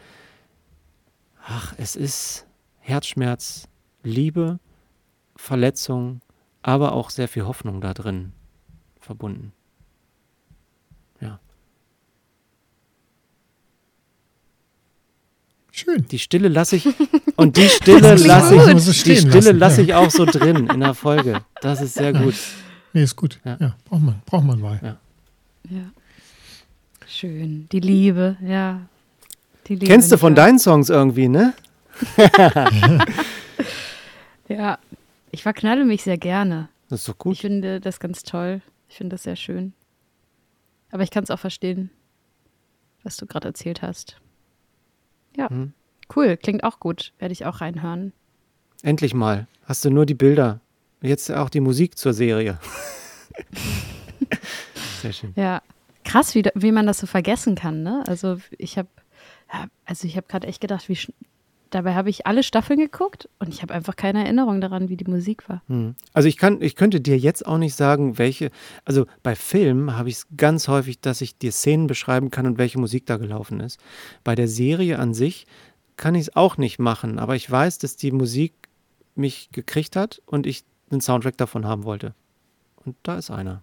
ach, es ist Herzschmerz, Liebe, Verletzung, aber auch sehr viel Hoffnung da drin verbunden. Ja. Schön. Die Stille lasse ich [laughs] und die Stille lasse ich, die Stille lasse ich auch so drin in der Folge. Das ist sehr gut. Nee, ist gut. Ja. Ja, braucht man, braucht man mal. Ja. Ja. Schön. Die Liebe, ja. Die Liebe Kennst du von deinen Songs irgendwie, ne? [laughs] Ja. Ich verknalle mich sehr gerne. Das ist doch Ich gut. finde das ganz toll. Ich finde das sehr schön. Aber ich kann es auch verstehen, was du gerade erzählt hast. Ja. Mhm. Cool. Klingt auch gut. Werde ich auch reinhören. Endlich mal. Hast du nur die Bilder. Jetzt auch die Musik zur Serie. [laughs] Sehr schön. Ja. Krass, wie, wie man das so vergessen kann, ne? Also ich habe also ich habe gerade echt gedacht, wie dabei habe ich alle Staffeln geguckt und ich habe einfach keine Erinnerung daran, wie die Musik war. Hm. Also ich kann, ich könnte dir jetzt auch nicht sagen, welche, also bei Filmen habe ich es ganz häufig, dass ich dir Szenen beschreiben kann und welche Musik da gelaufen ist. Bei der Serie an sich kann ich es auch nicht machen, aber ich weiß, dass die Musik mich gekriegt hat und ich einen Soundtrack davon haben wollte. Und da ist einer.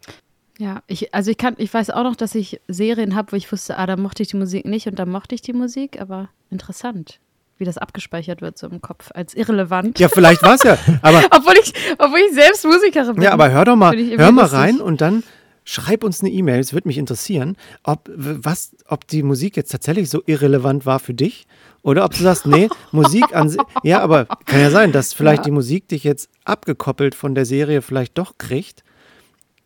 Ja, ich, also ich kann, ich weiß auch noch, dass ich Serien habe, wo ich wusste, ah, da mochte ich die Musik nicht und da mochte ich die Musik, aber interessant, wie das abgespeichert wird so im Kopf als irrelevant. Ja, vielleicht war es ja. [laughs] Aber, obwohl, ich, obwohl ich selbst Musikerin bin. ja, aber hör doch mal, hör mal lustig. rein und dann schreib uns eine E-Mail. Es würde mich interessieren, ob, was, ob die Musik jetzt tatsächlich so irrelevant war für dich oder ob du sagst, nee, Musik an sich. Ja, aber kann ja sein, dass vielleicht [laughs] Ja. die Musik dich jetzt abgekoppelt von der Serie vielleicht doch kriegt.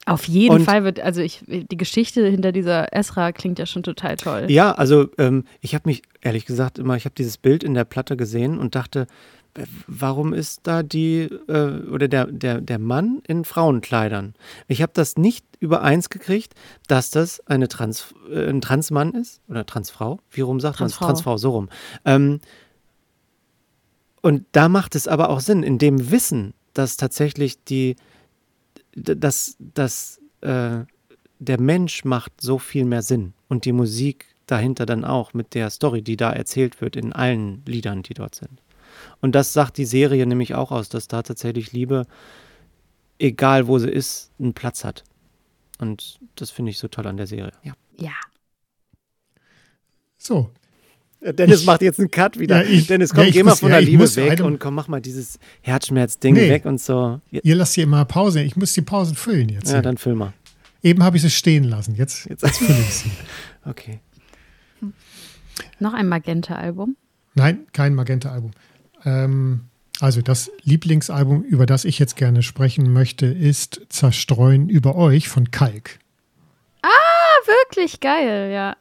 Auf jeden Und- Fall wird, also ich, die Geschichte hinter dieser Esra klingt ja schon total toll. Ja, also ähm, ich habe mich ehrlich gesagt immer, ich habe dieses Bild in der Platte gesehen und dachte, warum ist da die äh, oder der, der, der Mann in Frauenkleidern? Ich habe das nicht übereins gekriegt, dass das eine Trans, äh, ein Transmann ist oder Transfrau. Wie rum sagt man Transfrau. Transfrau, so rum. Ähm, und da macht es aber auch Sinn, in dem Wissen, dass tatsächlich die, dass, dass äh, der Mensch macht so viel mehr Sinn und die Musik dahinter dann auch mit der Story, die da erzählt wird in allen Liedern, die dort sind. Und das sagt die Serie nämlich auch aus, dass da tatsächlich Liebe, egal wo sie ist, einen Platz hat. Und das finde ich so toll an der Serie. Ja. Ja. So, Dennis Ich- macht jetzt einen Cut wieder. Ja, ich- Dennis, ja, komm, ich geh mal muss- von ja, der Liebe muss weg einem- und komm, mach mal dieses Herzschmerz-Ding Nee. weg und so. Ja, ihr lasst hier immer Pause. Ich muss die Pausen füllen jetzt. ja hier. dann film mal. Eben habe ich sie stehen lassen. Jetzt, Jetzt- jetzt fülle ich sie. [laughs] Okay. Noch ein Magenta-Album. Nein, kein Magenta-Album. Ähm, also das Lieblingsalbum, über das ich jetzt gerne sprechen möchte, ist Zerstreuen über euch von Kalk. Wirklich geil, ja.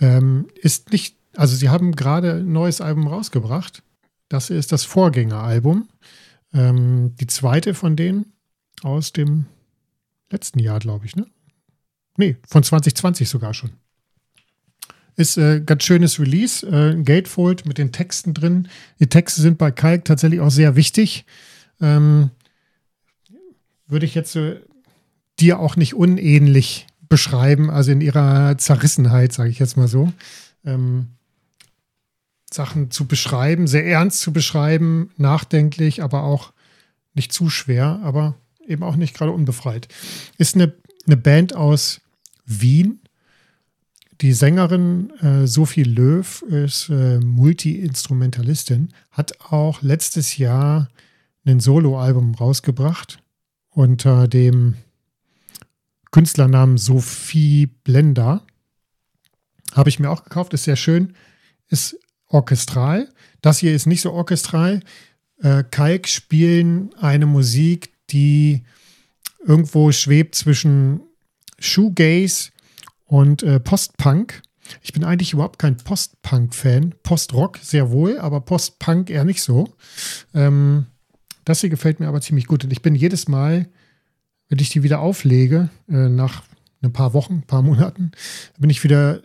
Ähm, ist nicht, also sie haben gerade ein neues Album rausgebracht. Das ist das Vorgängeralbum. Ähm, die zweite von denen aus dem letzten Jahr, glaube ich, ne? Nee, von 2020 sogar schon. Ist äh, ganz schönes Release, äh, Gatefold mit den Texten drin. Die Texte sind bei Kalk tatsächlich auch sehr wichtig. Ähm, würde ich jetzt äh, dir auch nicht unähnlich beschreiben, also in ihrer Zerrissenheit, sage ich jetzt mal so. Ähm, Sachen zu beschreiben, sehr ernst zu beschreiben, nachdenklich, aber auch nicht zu schwer, aber eben auch nicht gerade unbefreit. Ist eine, eine Band aus Wien. Die Sängerin äh, Sophie Löw ist äh, Multi-Instrumentalistin, hat auch letztes Jahr ein Soloalbum rausgebracht unter dem Künstlernamen Sophie Blender. Habe ich mir auch gekauft, ist sehr schön, ist orchestral. Das hier ist nicht so orchestral. Äh, Kalk spielen eine Musik, die irgendwo schwebt zwischen Shoegaze und äh, Postpunk. Ich bin eigentlich überhaupt kein Postpunk-Fan. Postrock sehr wohl, aber Postpunk eher nicht so. Ähm, das hier gefällt mir aber ziemlich gut. Und ich bin jedes Mal, wenn ich die wieder auflege, äh, nach ein paar Wochen, ein paar Monaten, bin ich wieder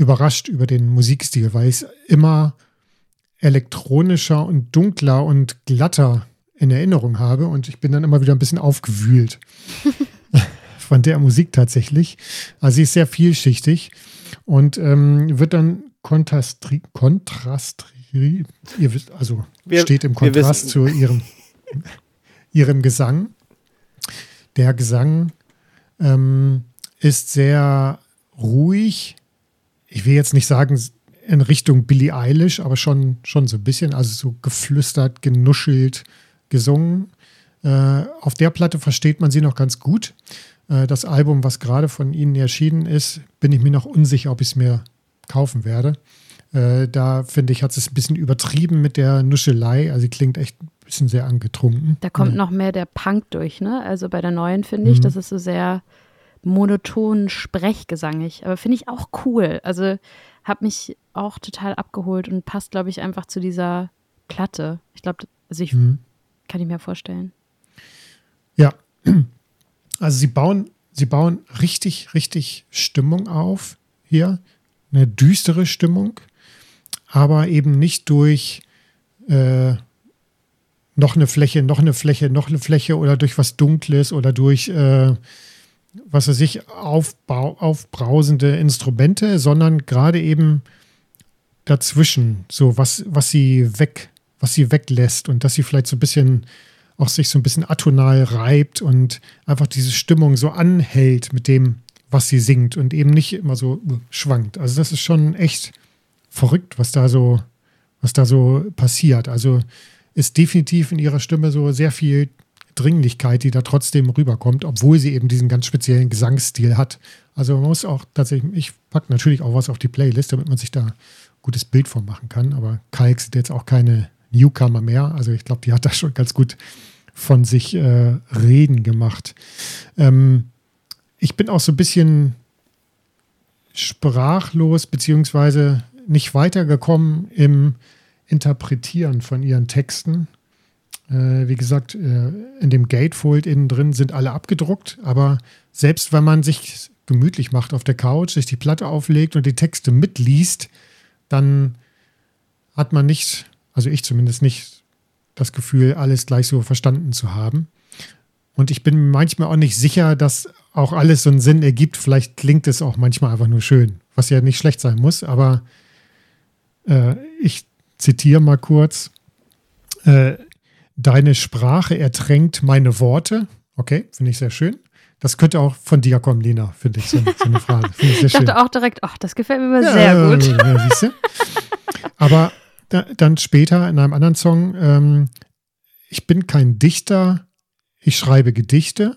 überrascht über den Musikstil, weil ich es immer elektronischer und dunkler und glatter in Erinnerung habe und ich bin dann immer wieder ein bisschen aufgewühlt [laughs] von der Musik tatsächlich. Also sie ist sehr vielschichtig und ähm, wird dann kontrastri kontrastri ihr wisst, also Wir- steht im Kontrast zu ihrem, [laughs] ihrem Gesang. Der Gesang ähm, ist sehr ruhig. Ich will jetzt nicht sagen in Richtung Billie Eilish, aber schon, schon so ein bisschen, also so geflüstert, genuschelt, gesungen. Äh, auf der Platte versteht man sie noch ganz gut. Äh, das Album, was gerade von ihnen erschienen ist, bin ich mir noch unsicher, ob ich es mir kaufen werde. Äh, da finde ich, hat es ein bisschen übertrieben mit der Nuschelei. Also sie klingt echt ein bisschen sehr angetrunken. Da kommt Ja. noch mehr der Punk durch, ne? Also bei der neuen finde ich, Mhm. das ist so sehr monoton sprechgesangig. Aber finde ich auch cool. Also hat mich auch total abgeholt und passt, glaube ich, einfach zu dieser Platte. Ich glaube, also ich Mhm. kann ich mir vorstellen. Ja, [clears throat] also sie bauen, sie bauen richtig, richtig Stimmung auf hier. Eine düstere Stimmung, aber eben nicht durch äh, noch eine Fläche, noch eine Fläche, noch eine Fläche oder durch was Dunkles oder durch, äh, was weiß ich, aufbau, aufbrausende Instrumente, sondern gerade eben dazwischen, so was, was sie weg, was sie weglässt und dass sie vielleicht so ein bisschen auch sich so ein bisschen atonal reibt und einfach diese Stimmung so anhält mit dem, was sie singt und eben nicht immer so schwankt. Also das ist schon echt verrückt, was da so, was da so passiert. Also ist definitiv in ihrer Stimme so sehr viel Dringlichkeit, die da trotzdem rüberkommt, obwohl sie eben diesen ganz speziellen Gesangsstil hat. Also man muss auch tatsächlich, ich packe natürlich auch was auf die Playlist, damit man sich da ein gutes Bild von machen kann. Aber Kalk sind jetzt auch keine Newcomer mehr. Also ich glaube, die hat da schon ganz gut von sich äh, reden gemacht. Ähm, ich bin auch so ein bisschen sprachlos, beziehungsweise nicht weitergekommen im Interpretieren von ihren Texten. Äh, wie gesagt, äh, in dem Gatefold innen drin sind alle abgedruckt, aber selbst wenn man sich gemütlich macht auf der Couch, sich die Platte auflegt und die Texte mitliest, dann hat man nicht, also ich zumindest nicht, das Gefühl, alles gleich so verstanden zu haben. Und ich bin manchmal auch nicht sicher, dass auch alles so einen Sinn ergibt. Vielleicht klingt es auch manchmal einfach nur schön, was ja nicht schlecht sein muss, aber äh, ich zitiere mal kurz. Äh, Deine Sprache ertränkt meine Worte. Okay, finde ich sehr schön. Das könnte auch von dir kommen, Lena, finde ich, so, so eine [laughs] Phrase. Ich, ich dachte auch direkt, ach, das gefällt mir ja, sehr gut. Ja? [laughs] Aber da, dann später in einem anderen Song, ähm, ich bin kein Dichter, ich schreibe Gedichte.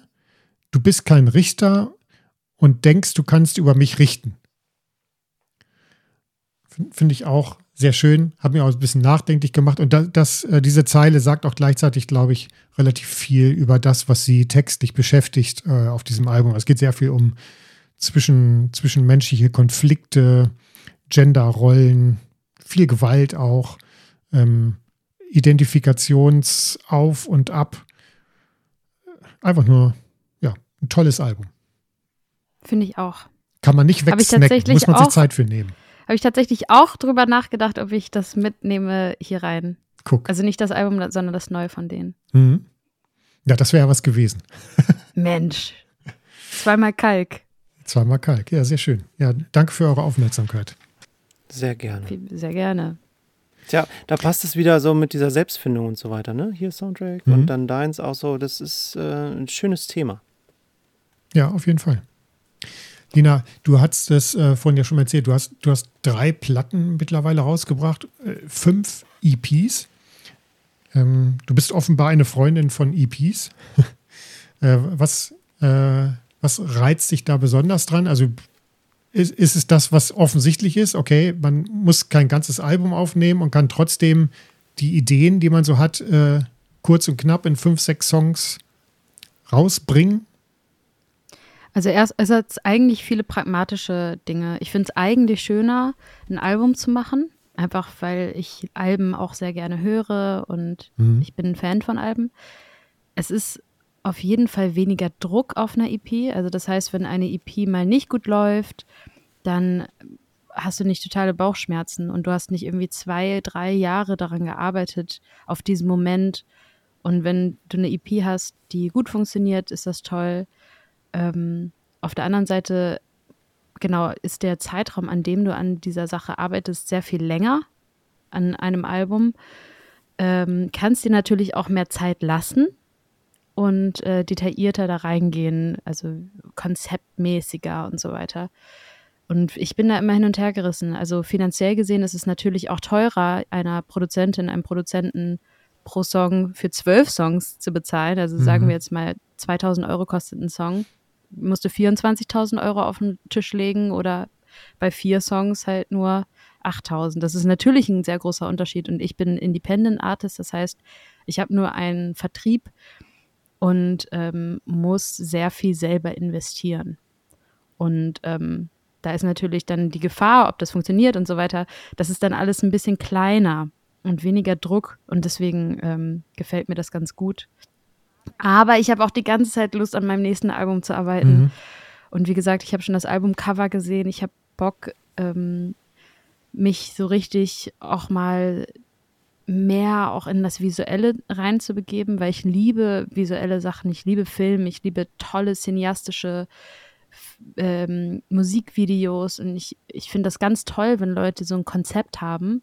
Du bist kein Richter und denkst, du kannst über mich richten. Finde ich auch sehr schön, hat mir auch ein bisschen nachdenklich gemacht. Und das, das, äh, diese Zeile sagt auch gleichzeitig, glaube ich, relativ viel über das, was sie textlich beschäftigt äh, auf diesem Album. Es geht sehr viel um zwischen, zwischenmenschliche Konflikte, Genderrollen, viel Gewalt auch, ähm, Identifikationsauf und ab. Einfach nur, ja, ein tolles Album. Finde ich auch. Kann man nicht wegsnacken, muss man sich Zeit für nehmen. Habe ich tatsächlich auch drüber nachgedacht, ob ich das mitnehme hier rein. Guck. Also nicht das Album, sondern das Neue von denen. Mhm. Ja, das wäre ja was gewesen. [laughs] Mensch. Zweimal Kalk. Zweimal Kalk, ja, sehr schön. Ja, danke für eure Aufmerksamkeit. Sehr gerne. Sehr gerne. Tja, da passt es wieder so mit dieser Selbstfindung und so weiter, ne? Hier Soundtrack mhm. und dann deins auch so. Das ist äh, ein schönes Thema. Ja, auf jeden Fall. Lina, du hast es äh, vorhin ja schon erzählt, du hast, du hast drei Platten mittlerweile rausgebracht, äh, fünf EPs. Ähm, du bist offenbar eine Freundin von EPs. [laughs] äh, was, äh, was reizt dich da besonders dran? Also ist, ist es das, was offensichtlich ist? Okay, man muss kein ganzes Album aufnehmen und kann trotzdem die Ideen, die man so hat, äh, kurz und knapp in fünf, sechs Songs rausbringen? Also erst, es hat eigentlich viele pragmatische Dinge. Ich finde es eigentlich schöner, ein Album zu machen, einfach weil ich Alben auch sehr gerne höre und mhm. ich bin ein Fan von Alben. Es ist auf jeden Fall weniger Druck auf einer EP. Also das heißt, wenn eine EP mal nicht gut läuft, dann hast du nicht totale Bauchschmerzen und du hast nicht irgendwie zwei, drei Jahre daran gearbeitet, auf diesen Moment. Und wenn du eine EP hast, die gut funktioniert, ist das toll. Ähm, auf der anderen Seite, genau, ist der Zeitraum, an dem du an dieser Sache arbeitest, sehr viel länger an einem Album. Ähm, kannst dir natürlich auch mehr Zeit lassen und äh, detaillierter da reingehen, also konzeptmäßiger und so weiter. Und ich bin da immer hin und her gerissen. Also finanziell gesehen ist es natürlich auch teurer, einer Produzentin, einem Produzenten pro Song für zwölf Songs zu bezahlen. Also mhm. sagen wir jetzt mal 2000 Euro kostet ein Song musste 24.000 Euro auf den Tisch legen oder bei vier Songs halt nur 8.000. Das ist natürlich ein sehr großer Unterschied und ich bin Independent Artist, das heißt, ich habe nur einen Vertrieb und ähm, muss sehr viel selber investieren. Und ähm, da ist natürlich dann die Gefahr, ob das funktioniert und so weiter, das ist dann alles ein bisschen kleiner und weniger Druck und deswegen ähm, gefällt mir das ganz gut. Aber ich habe auch die ganze Zeit Lust, an meinem nächsten Album zu arbeiten. Mhm. Und wie gesagt, ich habe schon das Albumcover gesehen. Ich habe Bock, ähm, mich so richtig auch mal mehr auch in das Visuelle reinzubegeben, weil ich liebe visuelle Sachen, ich liebe Film, ich liebe tolle cineastische ähm, Musikvideos und ich, ich finde das ganz toll, wenn Leute so ein Konzept haben.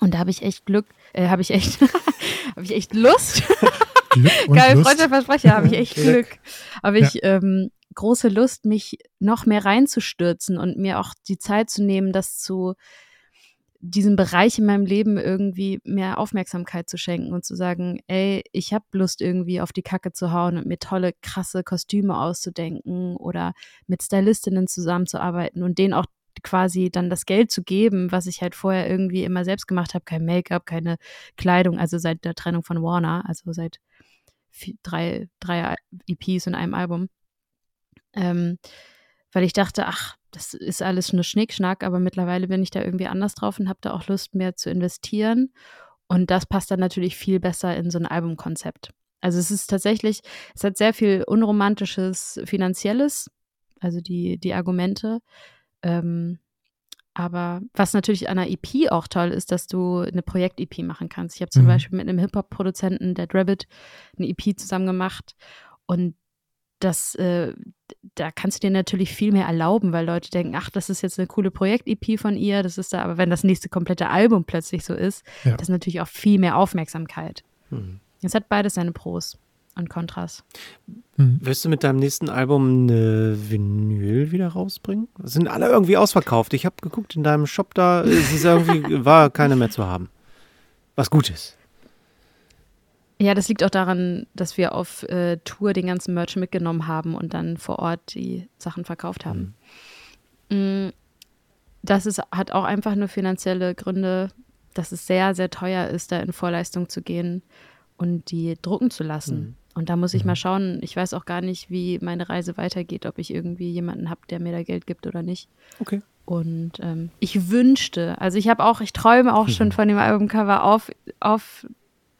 Und da habe ich echt Glück, äh, habe ich echt, [laughs] habe ich echt Lust. [laughs] [laughs] Geil, Freundschaftsversprecher, habe ich echt [laughs] Glück. Habe ich ja. ähm, große Lust, mich noch mehr reinzustürzen und mir auch die Zeit zu nehmen, das zu diesem Bereich in meinem Leben irgendwie mehr Aufmerksamkeit zu schenken und zu sagen, ey, ich habe Lust irgendwie auf die Kacke zu hauen und mir tolle, krasse Kostüme auszudenken oder mit Stylistinnen zusammenzuarbeiten und denen auch quasi dann das Geld zu geben, was ich halt vorher irgendwie immer selbst gemacht habe, kein Make-up, keine Kleidung, also seit der Trennung von Warner, also seit drei, drei EPs und einem Album. Ähm, weil ich dachte, ach, das ist alles nur Schnickschnack, aber mittlerweile bin ich da irgendwie anders drauf und habe da auch Lust, mehr zu investieren. Und das passt dann natürlich viel besser in so ein Albumkonzept. Also es ist tatsächlich, es hat sehr viel unromantisches Finanzielles, also die, die Argumente. Ähm, aber was natürlich an einer EP auch toll ist, dass du eine Projekt-EP machen kannst. Ich habe zum mhm. Beispiel mit einem Hip-Hop-Produzenten, Dead Rabbit, eine EP zusammen gemacht. Und das, äh, da kannst du dir natürlich viel mehr erlauben, weil Leute denken, ach, das ist jetzt eine coole Projekt-EP von ihr, das ist da, aber wenn das nächste komplette Album plötzlich so ist, ja. das ist natürlich auch viel mehr Aufmerksamkeit. Mhm. Es hat beides seine Pros und Kontras. Mhm. Wirst du mit deinem nächsten Album eine Vinyl wieder rausbringen? Sind alle irgendwie ausverkauft. Ich habe geguckt in deinem Shop da, es ist irgendwie, [laughs] war keine mehr zu haben. Was gut ist. Ja, das liegt auch daran, dass wir auf äh, Tour den ganzen Merch mitgenommen haben und dann vor Ort die Sachen verkauft haben. Mhm. Das ist, hat auch einfach nur finanzielle Gründe, dass es sehr, sehr teuer ist, da in Vorleistung zu gehen und die drucken zu lassen. Mhm. Und da muss ich mhm. mal schauen. Ich weiß auch gar nicht, wie meine Reise weitergeht, ob ich irgendwie jemanden habe, der mir da Geld gibt oder nicht. Okay. Und ähm, ich wünschte, also ich habe auch, ich träume auch schon [laughs] von dem Albumcover auf, auf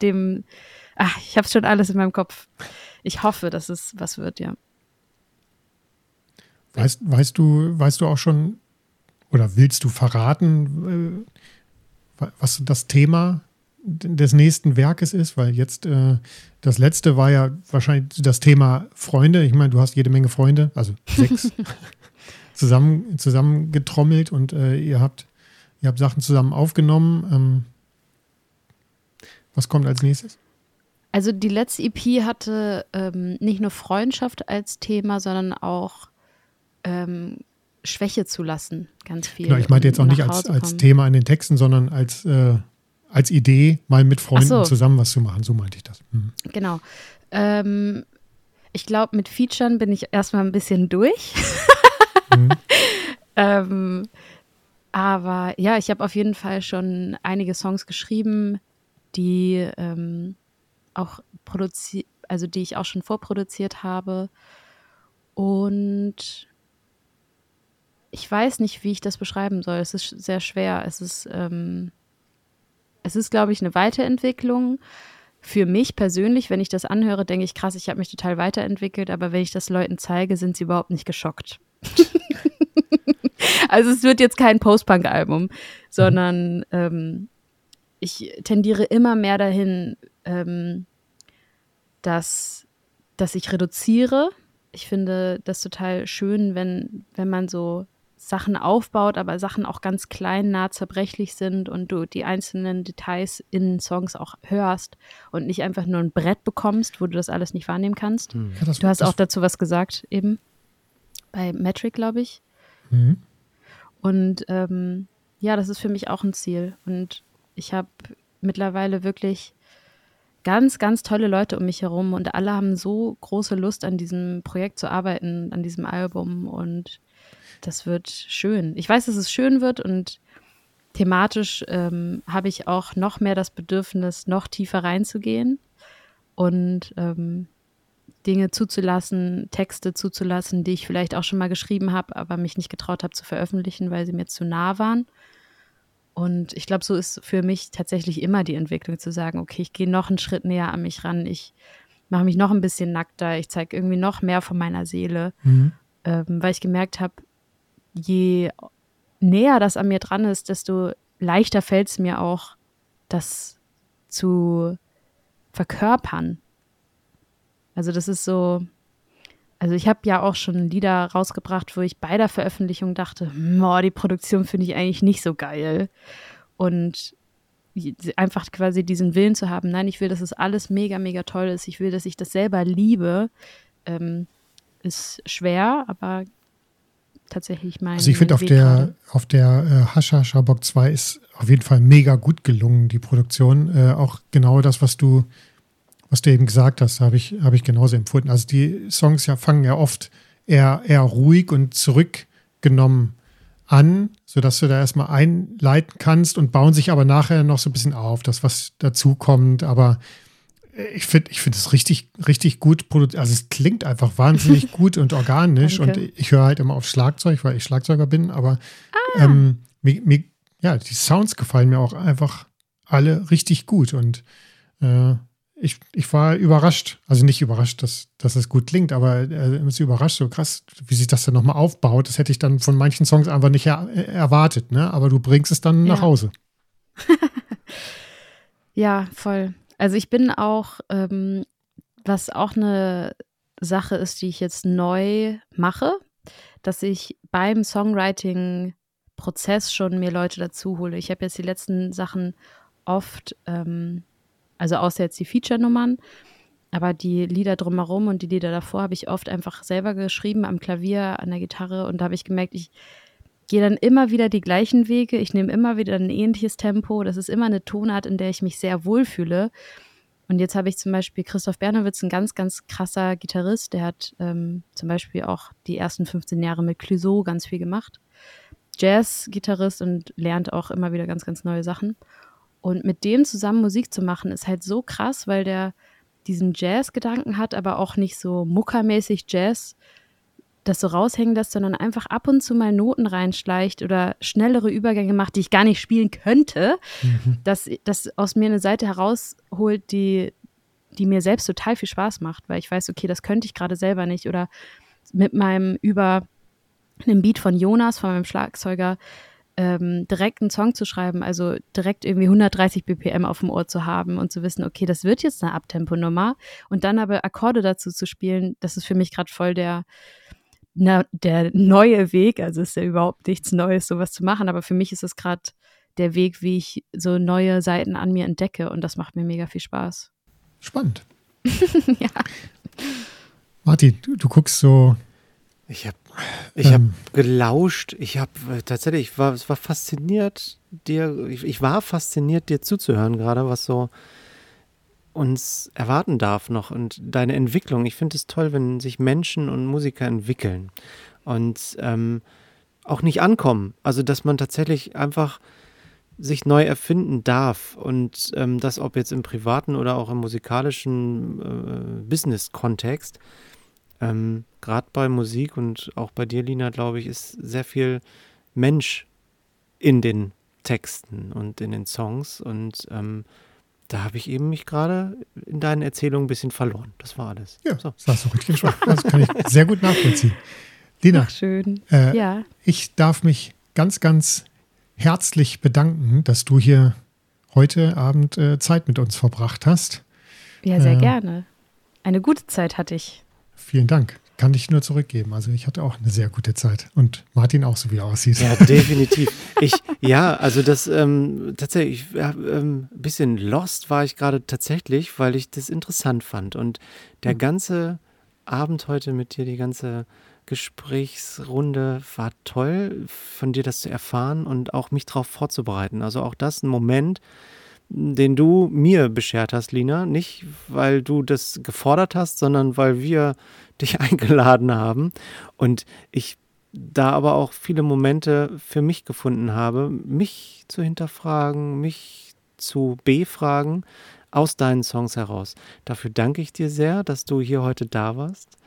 dem Ach, ich habe schon alles in meinem Kopf. Ich hoffe, dass es was wird, ja. Weißt, weißt du, weißt du auch schon oder willst du verraten, äh, was das Thema des nächsten Werkes ist? Weil jetzt äh, das letzte war ja wahrscheinlich das Thema Freunde. Ich meine, du hast jede Menge Freunde, also sechs, [laughs] zusammen, zusammengetrommelt und äh, ihr habt, ihr habt Sachen zusammen aufgenommen. Ähm, was kommt als nächstes? Also die letzte EP hatte ähm, nicht nur Freundschaft als Thema, sondern auch ähm, Schwäche zu lassen, ganz viel. Genau, ich meinte jetzt auch nicht als, als Thema in den Texten, sondern als, äh, als Idee, mal mit Freunden so. zusammen was zu machen. So meinte ich das. Mhm. Genau. Ähm, ich glaube, mit Featuren bin ich erstmal ein bisschen durch. mhm. [laughs] ähm, aber ja, ich habe auf jeden Fall schon einige Songs geschrieben, die ähm, auch produziert, also die ich auch schon vorproduziert habe. Und ich weiß nicht, wie ich das beschreiben soll. Es ist sehr schwer. Es ist, ähm, es ist, glaube ich, eine Weiterentwicklung. Für mich persönlich, wenn ich das anhöre, denke ich, krass, ich habe mich total weiterentwickelt, aber wenn ich das Leuten zeige, sind sie überhaupt nicht geschockt. [laughs] also es wird jetzt kein Post-Punk-Album, sondern ähm, ich tendiere immer mehr dahin, ähm, dass, dass ich reduziere. Ich finde das total schön, wenn, wenn man so Sachen aufbaut, aber Sachen auch ganz klein, nah zerbrechlich sind und du die einzelnen Details in Songs auch hörst und nicht einfach nur ein Brett bekommst, wo du das alles nicht wahrnehmen kannst. Mhm. Ja, das, du hast auch dazu was gesagt, eben bei Metric, glaube ich. Mhm. Und ähm, ja, das ist für mich auch ein Ziel. Und ich habe mittlerweile wirklich ganz, ganz tolle Leute um mich herum und alle haben so große Lust an diesem Projekt zu arbeiten, an diesem Album und das wird schön. Ich weiß, dass es schön wird und thematisch ähm, habe ich auch noch mehr das Bedürfnis, noch tiefer reinzugehen und ähm, Dinge zuzulassen, Texte zuzulassen, die ich vielleicht auch schon mal geschrieben habe, aber mich nicht getraut habe zu veröffentlichen, weil sie mir zu nah waren. Und ich glaube, so ist für mich tatsächlich immer die Entwicklung zu sagen, okay, ich gehe noch einen Schritt näher an mich ran, ich mache mich noch ein bisschen nackter, ich zeige irgendwie noch mehr von meiner Seele, mhm. ähm, weil ich gemerkt habe, je näher das an mir dran ist, desto leichter fällt es mir auch, das zu verkörpern. Also das ist so, also ich habe ja auch schon Lieder rausgebracht, wo ich bei der Veröffentlichung dachte, boah, die Produktion finde ich eigentlich nicht so geil. Und einfach quasi diesen Willen zu haben, nein, ich will, dass es alles mega, mega toll ist, ich will, dass ich das selber liebe, ähm, ist schwer, aber tatsächlich mein. Also ich finde auf der auf der äh, Hascha Schabok 2 ist auf jeden Fall mega gut gelungen, die Produktion. Äh, auch genau das, was du was du eben gesagt hast, habe ich, hab ich genauso empfunden. Also die Songs ja fangen ja oft eher, eher ruhig und zurückgenommen an, sodass du da erstmal einleiten kannst und bauen sich aber nachher noch so ein bisschen auf, das, was dazu kommt. Aber ich finde ich finde es richtig, richtig gut produziert. Also es klingt einfach wahnsinnig [laughs] gut und organisch. und ich höre halt immer auf Schlagzeug, weil ich Schlagzeuger bin, aber ah. ähm, mir, mir, ja, die Sounds gefallen mir auch einfach alle richtig gut. Und äh, ich, ich war überrascht, also nicht überrascht, dass, dass es gut klingt, aber äh, ist überrascht, so krass, wie sich das dann nochmal aufbaut. Das hätte ich dann von manchen Songs einfach nicht er, äh, erwartet, ne? Aber du bringst es dann ja. nach Hause. [laughs] ja, voll. Also ich bin auch, ähm, was auch eine Sache ist, die ich jetzt neu mache, dass ich beim Songwriting-Prozess schon mir Leute dazu hole. Ich habe jetzt die letzten Sachen oft ähm, also außer jetzt die Feature-Nummern. Aber die Lieder drumherum und die Lieder davor habe ich oft einfach selber geschrieben am Klavier, an der Gitarre. Und da habe ich gemerkt, ich gehe dann immer wieder die gleichen Wege. Ich nehme immer wieder ein ähnliches Tempo. Das ist immer eine Tonart, in der ich mich sehr wohlfühle. Und jetzt habe ich zum Beispiel Christoph Bernowitz, ein ganz, ganz krasser Gitarrist. Der hat ähm, zum Beispiel auch die ersten 15 Jahre mit Clouseau ganz viel gemacht. Jazz-Gitarrist und lernt auch immer wieder ganz, ganz neue Sachen. Und mit dem zusammen Musik zu machen, ist halt so krass, weil der diesen Jazz-Gedanken hat, aber auch nicht so muckermäßig Jazz das so raushängen lässt, sondern einfach ab und zu mal Noten reinschleicht oder schnellere Übergänge macht, die ich gar nicht spielen könnte, mhm. dass das aus mir eine Seite herausholt, die, die mir selbst total viel Spaß macht, weil ich weiß, okay, das könnte ich gerade selber nicht oder mit meinem über einem Beat von Jonas, von meinem Schlagzeuger, ähm, direkt einen Song zu schreiben, also direkt irgendwie 130 BPM auf dem Ohr zu haben und zu wissen, okay, das wird jetzt eine Abtempo-Nummer und dann aber Akkorde dazu zu spielen, das ist für mich gerade voll der, na, der neue Weg. Also ist ja überhaupt nichts Neues, sowas zu machen, aber für mich ist es gerade der Weg, wie ich so neue Seiten an mir entdecke und das macht mir mega viel Spaß. Spannend. [laughs] ja. Martin, du, du guckst so ich habe ich ähm, hab gelauscht. Ich habe äh, tatsächlich, ich war, es war fasziniert, dir, ich, ich war fasziniert, dir zuzuhören, gerade was so uns erwarten darf noch und deine Entwicklung. Ich finde es toll, wenn sich Menschen und Musiker entwickeln und ähm, auch nicht ankommen. Also, dass man tatsächlich einfach sich neu erfinden darf und ähm, das, ob jetzt im privaten oder auch im musikalischen äh, Business-Kontext. Ähm, Gerade bei Musik und auch bei dir, Lina, glaube ich, ist sehr viel Mensch in den Texten und in den Songs. Und ähm, da habe ich eben mich gerade in deinen Erzählungen ein bisschen verloren. Das war alles. Ja, so. das hast du richtig schwach. Das kann ich sehr gut nachvollziehen. Lina, Ach, schön. Äh, ja. ich darf mich ganz, ganz herzlich bedanken, dass du hier heute Abend äh, Zeit mit uns verbracht hast. Ja, sehr äh, gerne. Eine gute Zeit hatte ich. Vielen Dank. Kann ich nur zurückgeben. Also ich hatte auch eine sehr gute Zeit. Und Martin auch so, wie er aussieht. Ja, definitiv. Ich, ja, also das ähm, tatsächlich, ja, ähm, ein bisschen lost war ich gerade tatsächlich, weil ich das interessant fand. Und der hm. ganze Abend heute mit dir, die ganze Gesprächsrunde war toll, von dir das zu erfahren und auch mich darauf vorzubereiten. Also auch das ein Moment, den du mir beschert hast, Lina. Nicht, weil du das gefordert hast, sondern weil wir dich [laughs] eingeladen haben. Und ich da aber auch viele Momente für mich gefunden habe, mich zu hinterfragen, mich zu befragen aus deinen Songs heraus. Dafür danke ich dir sehr, dass du hier heute da warst.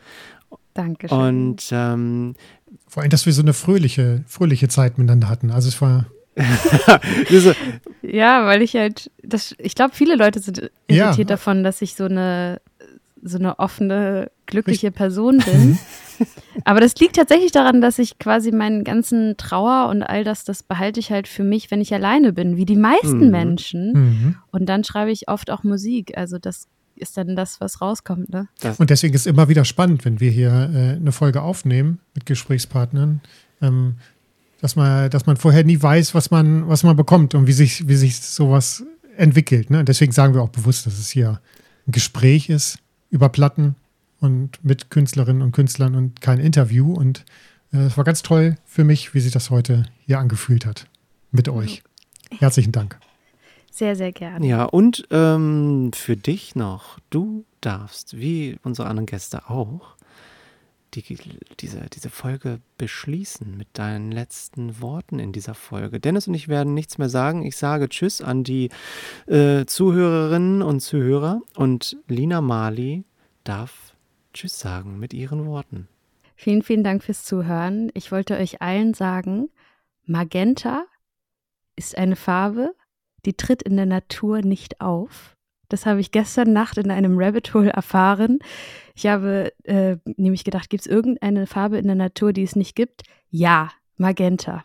Dankeschön. Und ähm, vor allem, dass wir so eine fröhliche, fröhliche Zeit miteinander hatten. Also es war [laughs] ja, weil ich halt, das, ich glaube, viele Leute sind irritiert ja. davon, dass ich so eine, so eine offene, glückliche. Person bin. [laughs] Aber das liegt tatsächlich daran, dass ich quasi meinen ganzen Trauer und all das, das behalte ich halt für mich, wenn ich alleine bin, wie die meisten mhm. Menschen. Mhm. Und dann schreibe ich oft auch Musik. Also das ist dann das, was rauskommt. Ne? Das und deswegen ist es immer wieder spannend, wenn wir hier äh, eine Folge aufnehmen mit Gesprächspartnern, ähm, dass man, dass man vorher nie weiß, was man, was man bekommt und wie sich, wie sich sowas entwickelt. Ne? Deswegen sagen wir auch bewusst, dass es hier ein Gespräch ist über Platten und mit Künstlerinnen und Künstlern und kein Interview. Und äh, es war ganz toll für mich, wie sich das heute hier angefühlt hat mit euch. Herzlichen Dank. Sehr, sehr gerne. Ja, und ähm, für dich noch, du darfst, wie unsere anderen Gäste auch, die, diese, diese Folge beschließen mit deinen letzten Worten in dieser Folge. Dennis und ich werden nichts mehr sagen. Ich sage Tschüss an die äh, Zuhörerinnen und Zuhörer und Lina Mali darf Tschüss sagen mit ihren Worten. Vielen, vielen Dank fürs Zuhören. Ich wollte euch allen sagen, Magenta ist eine Farbe, die tritt in der Natur nicht auf. Das habe ich gestern Nacht in einem Rabbit Hole erfahren. Ich habe äh, nämlich gedacht, gibt es irgendeine Farbe in der Natur, die es nicht gibt? Ja, Magenta.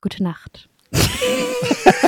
Gute Nacht. [laughs]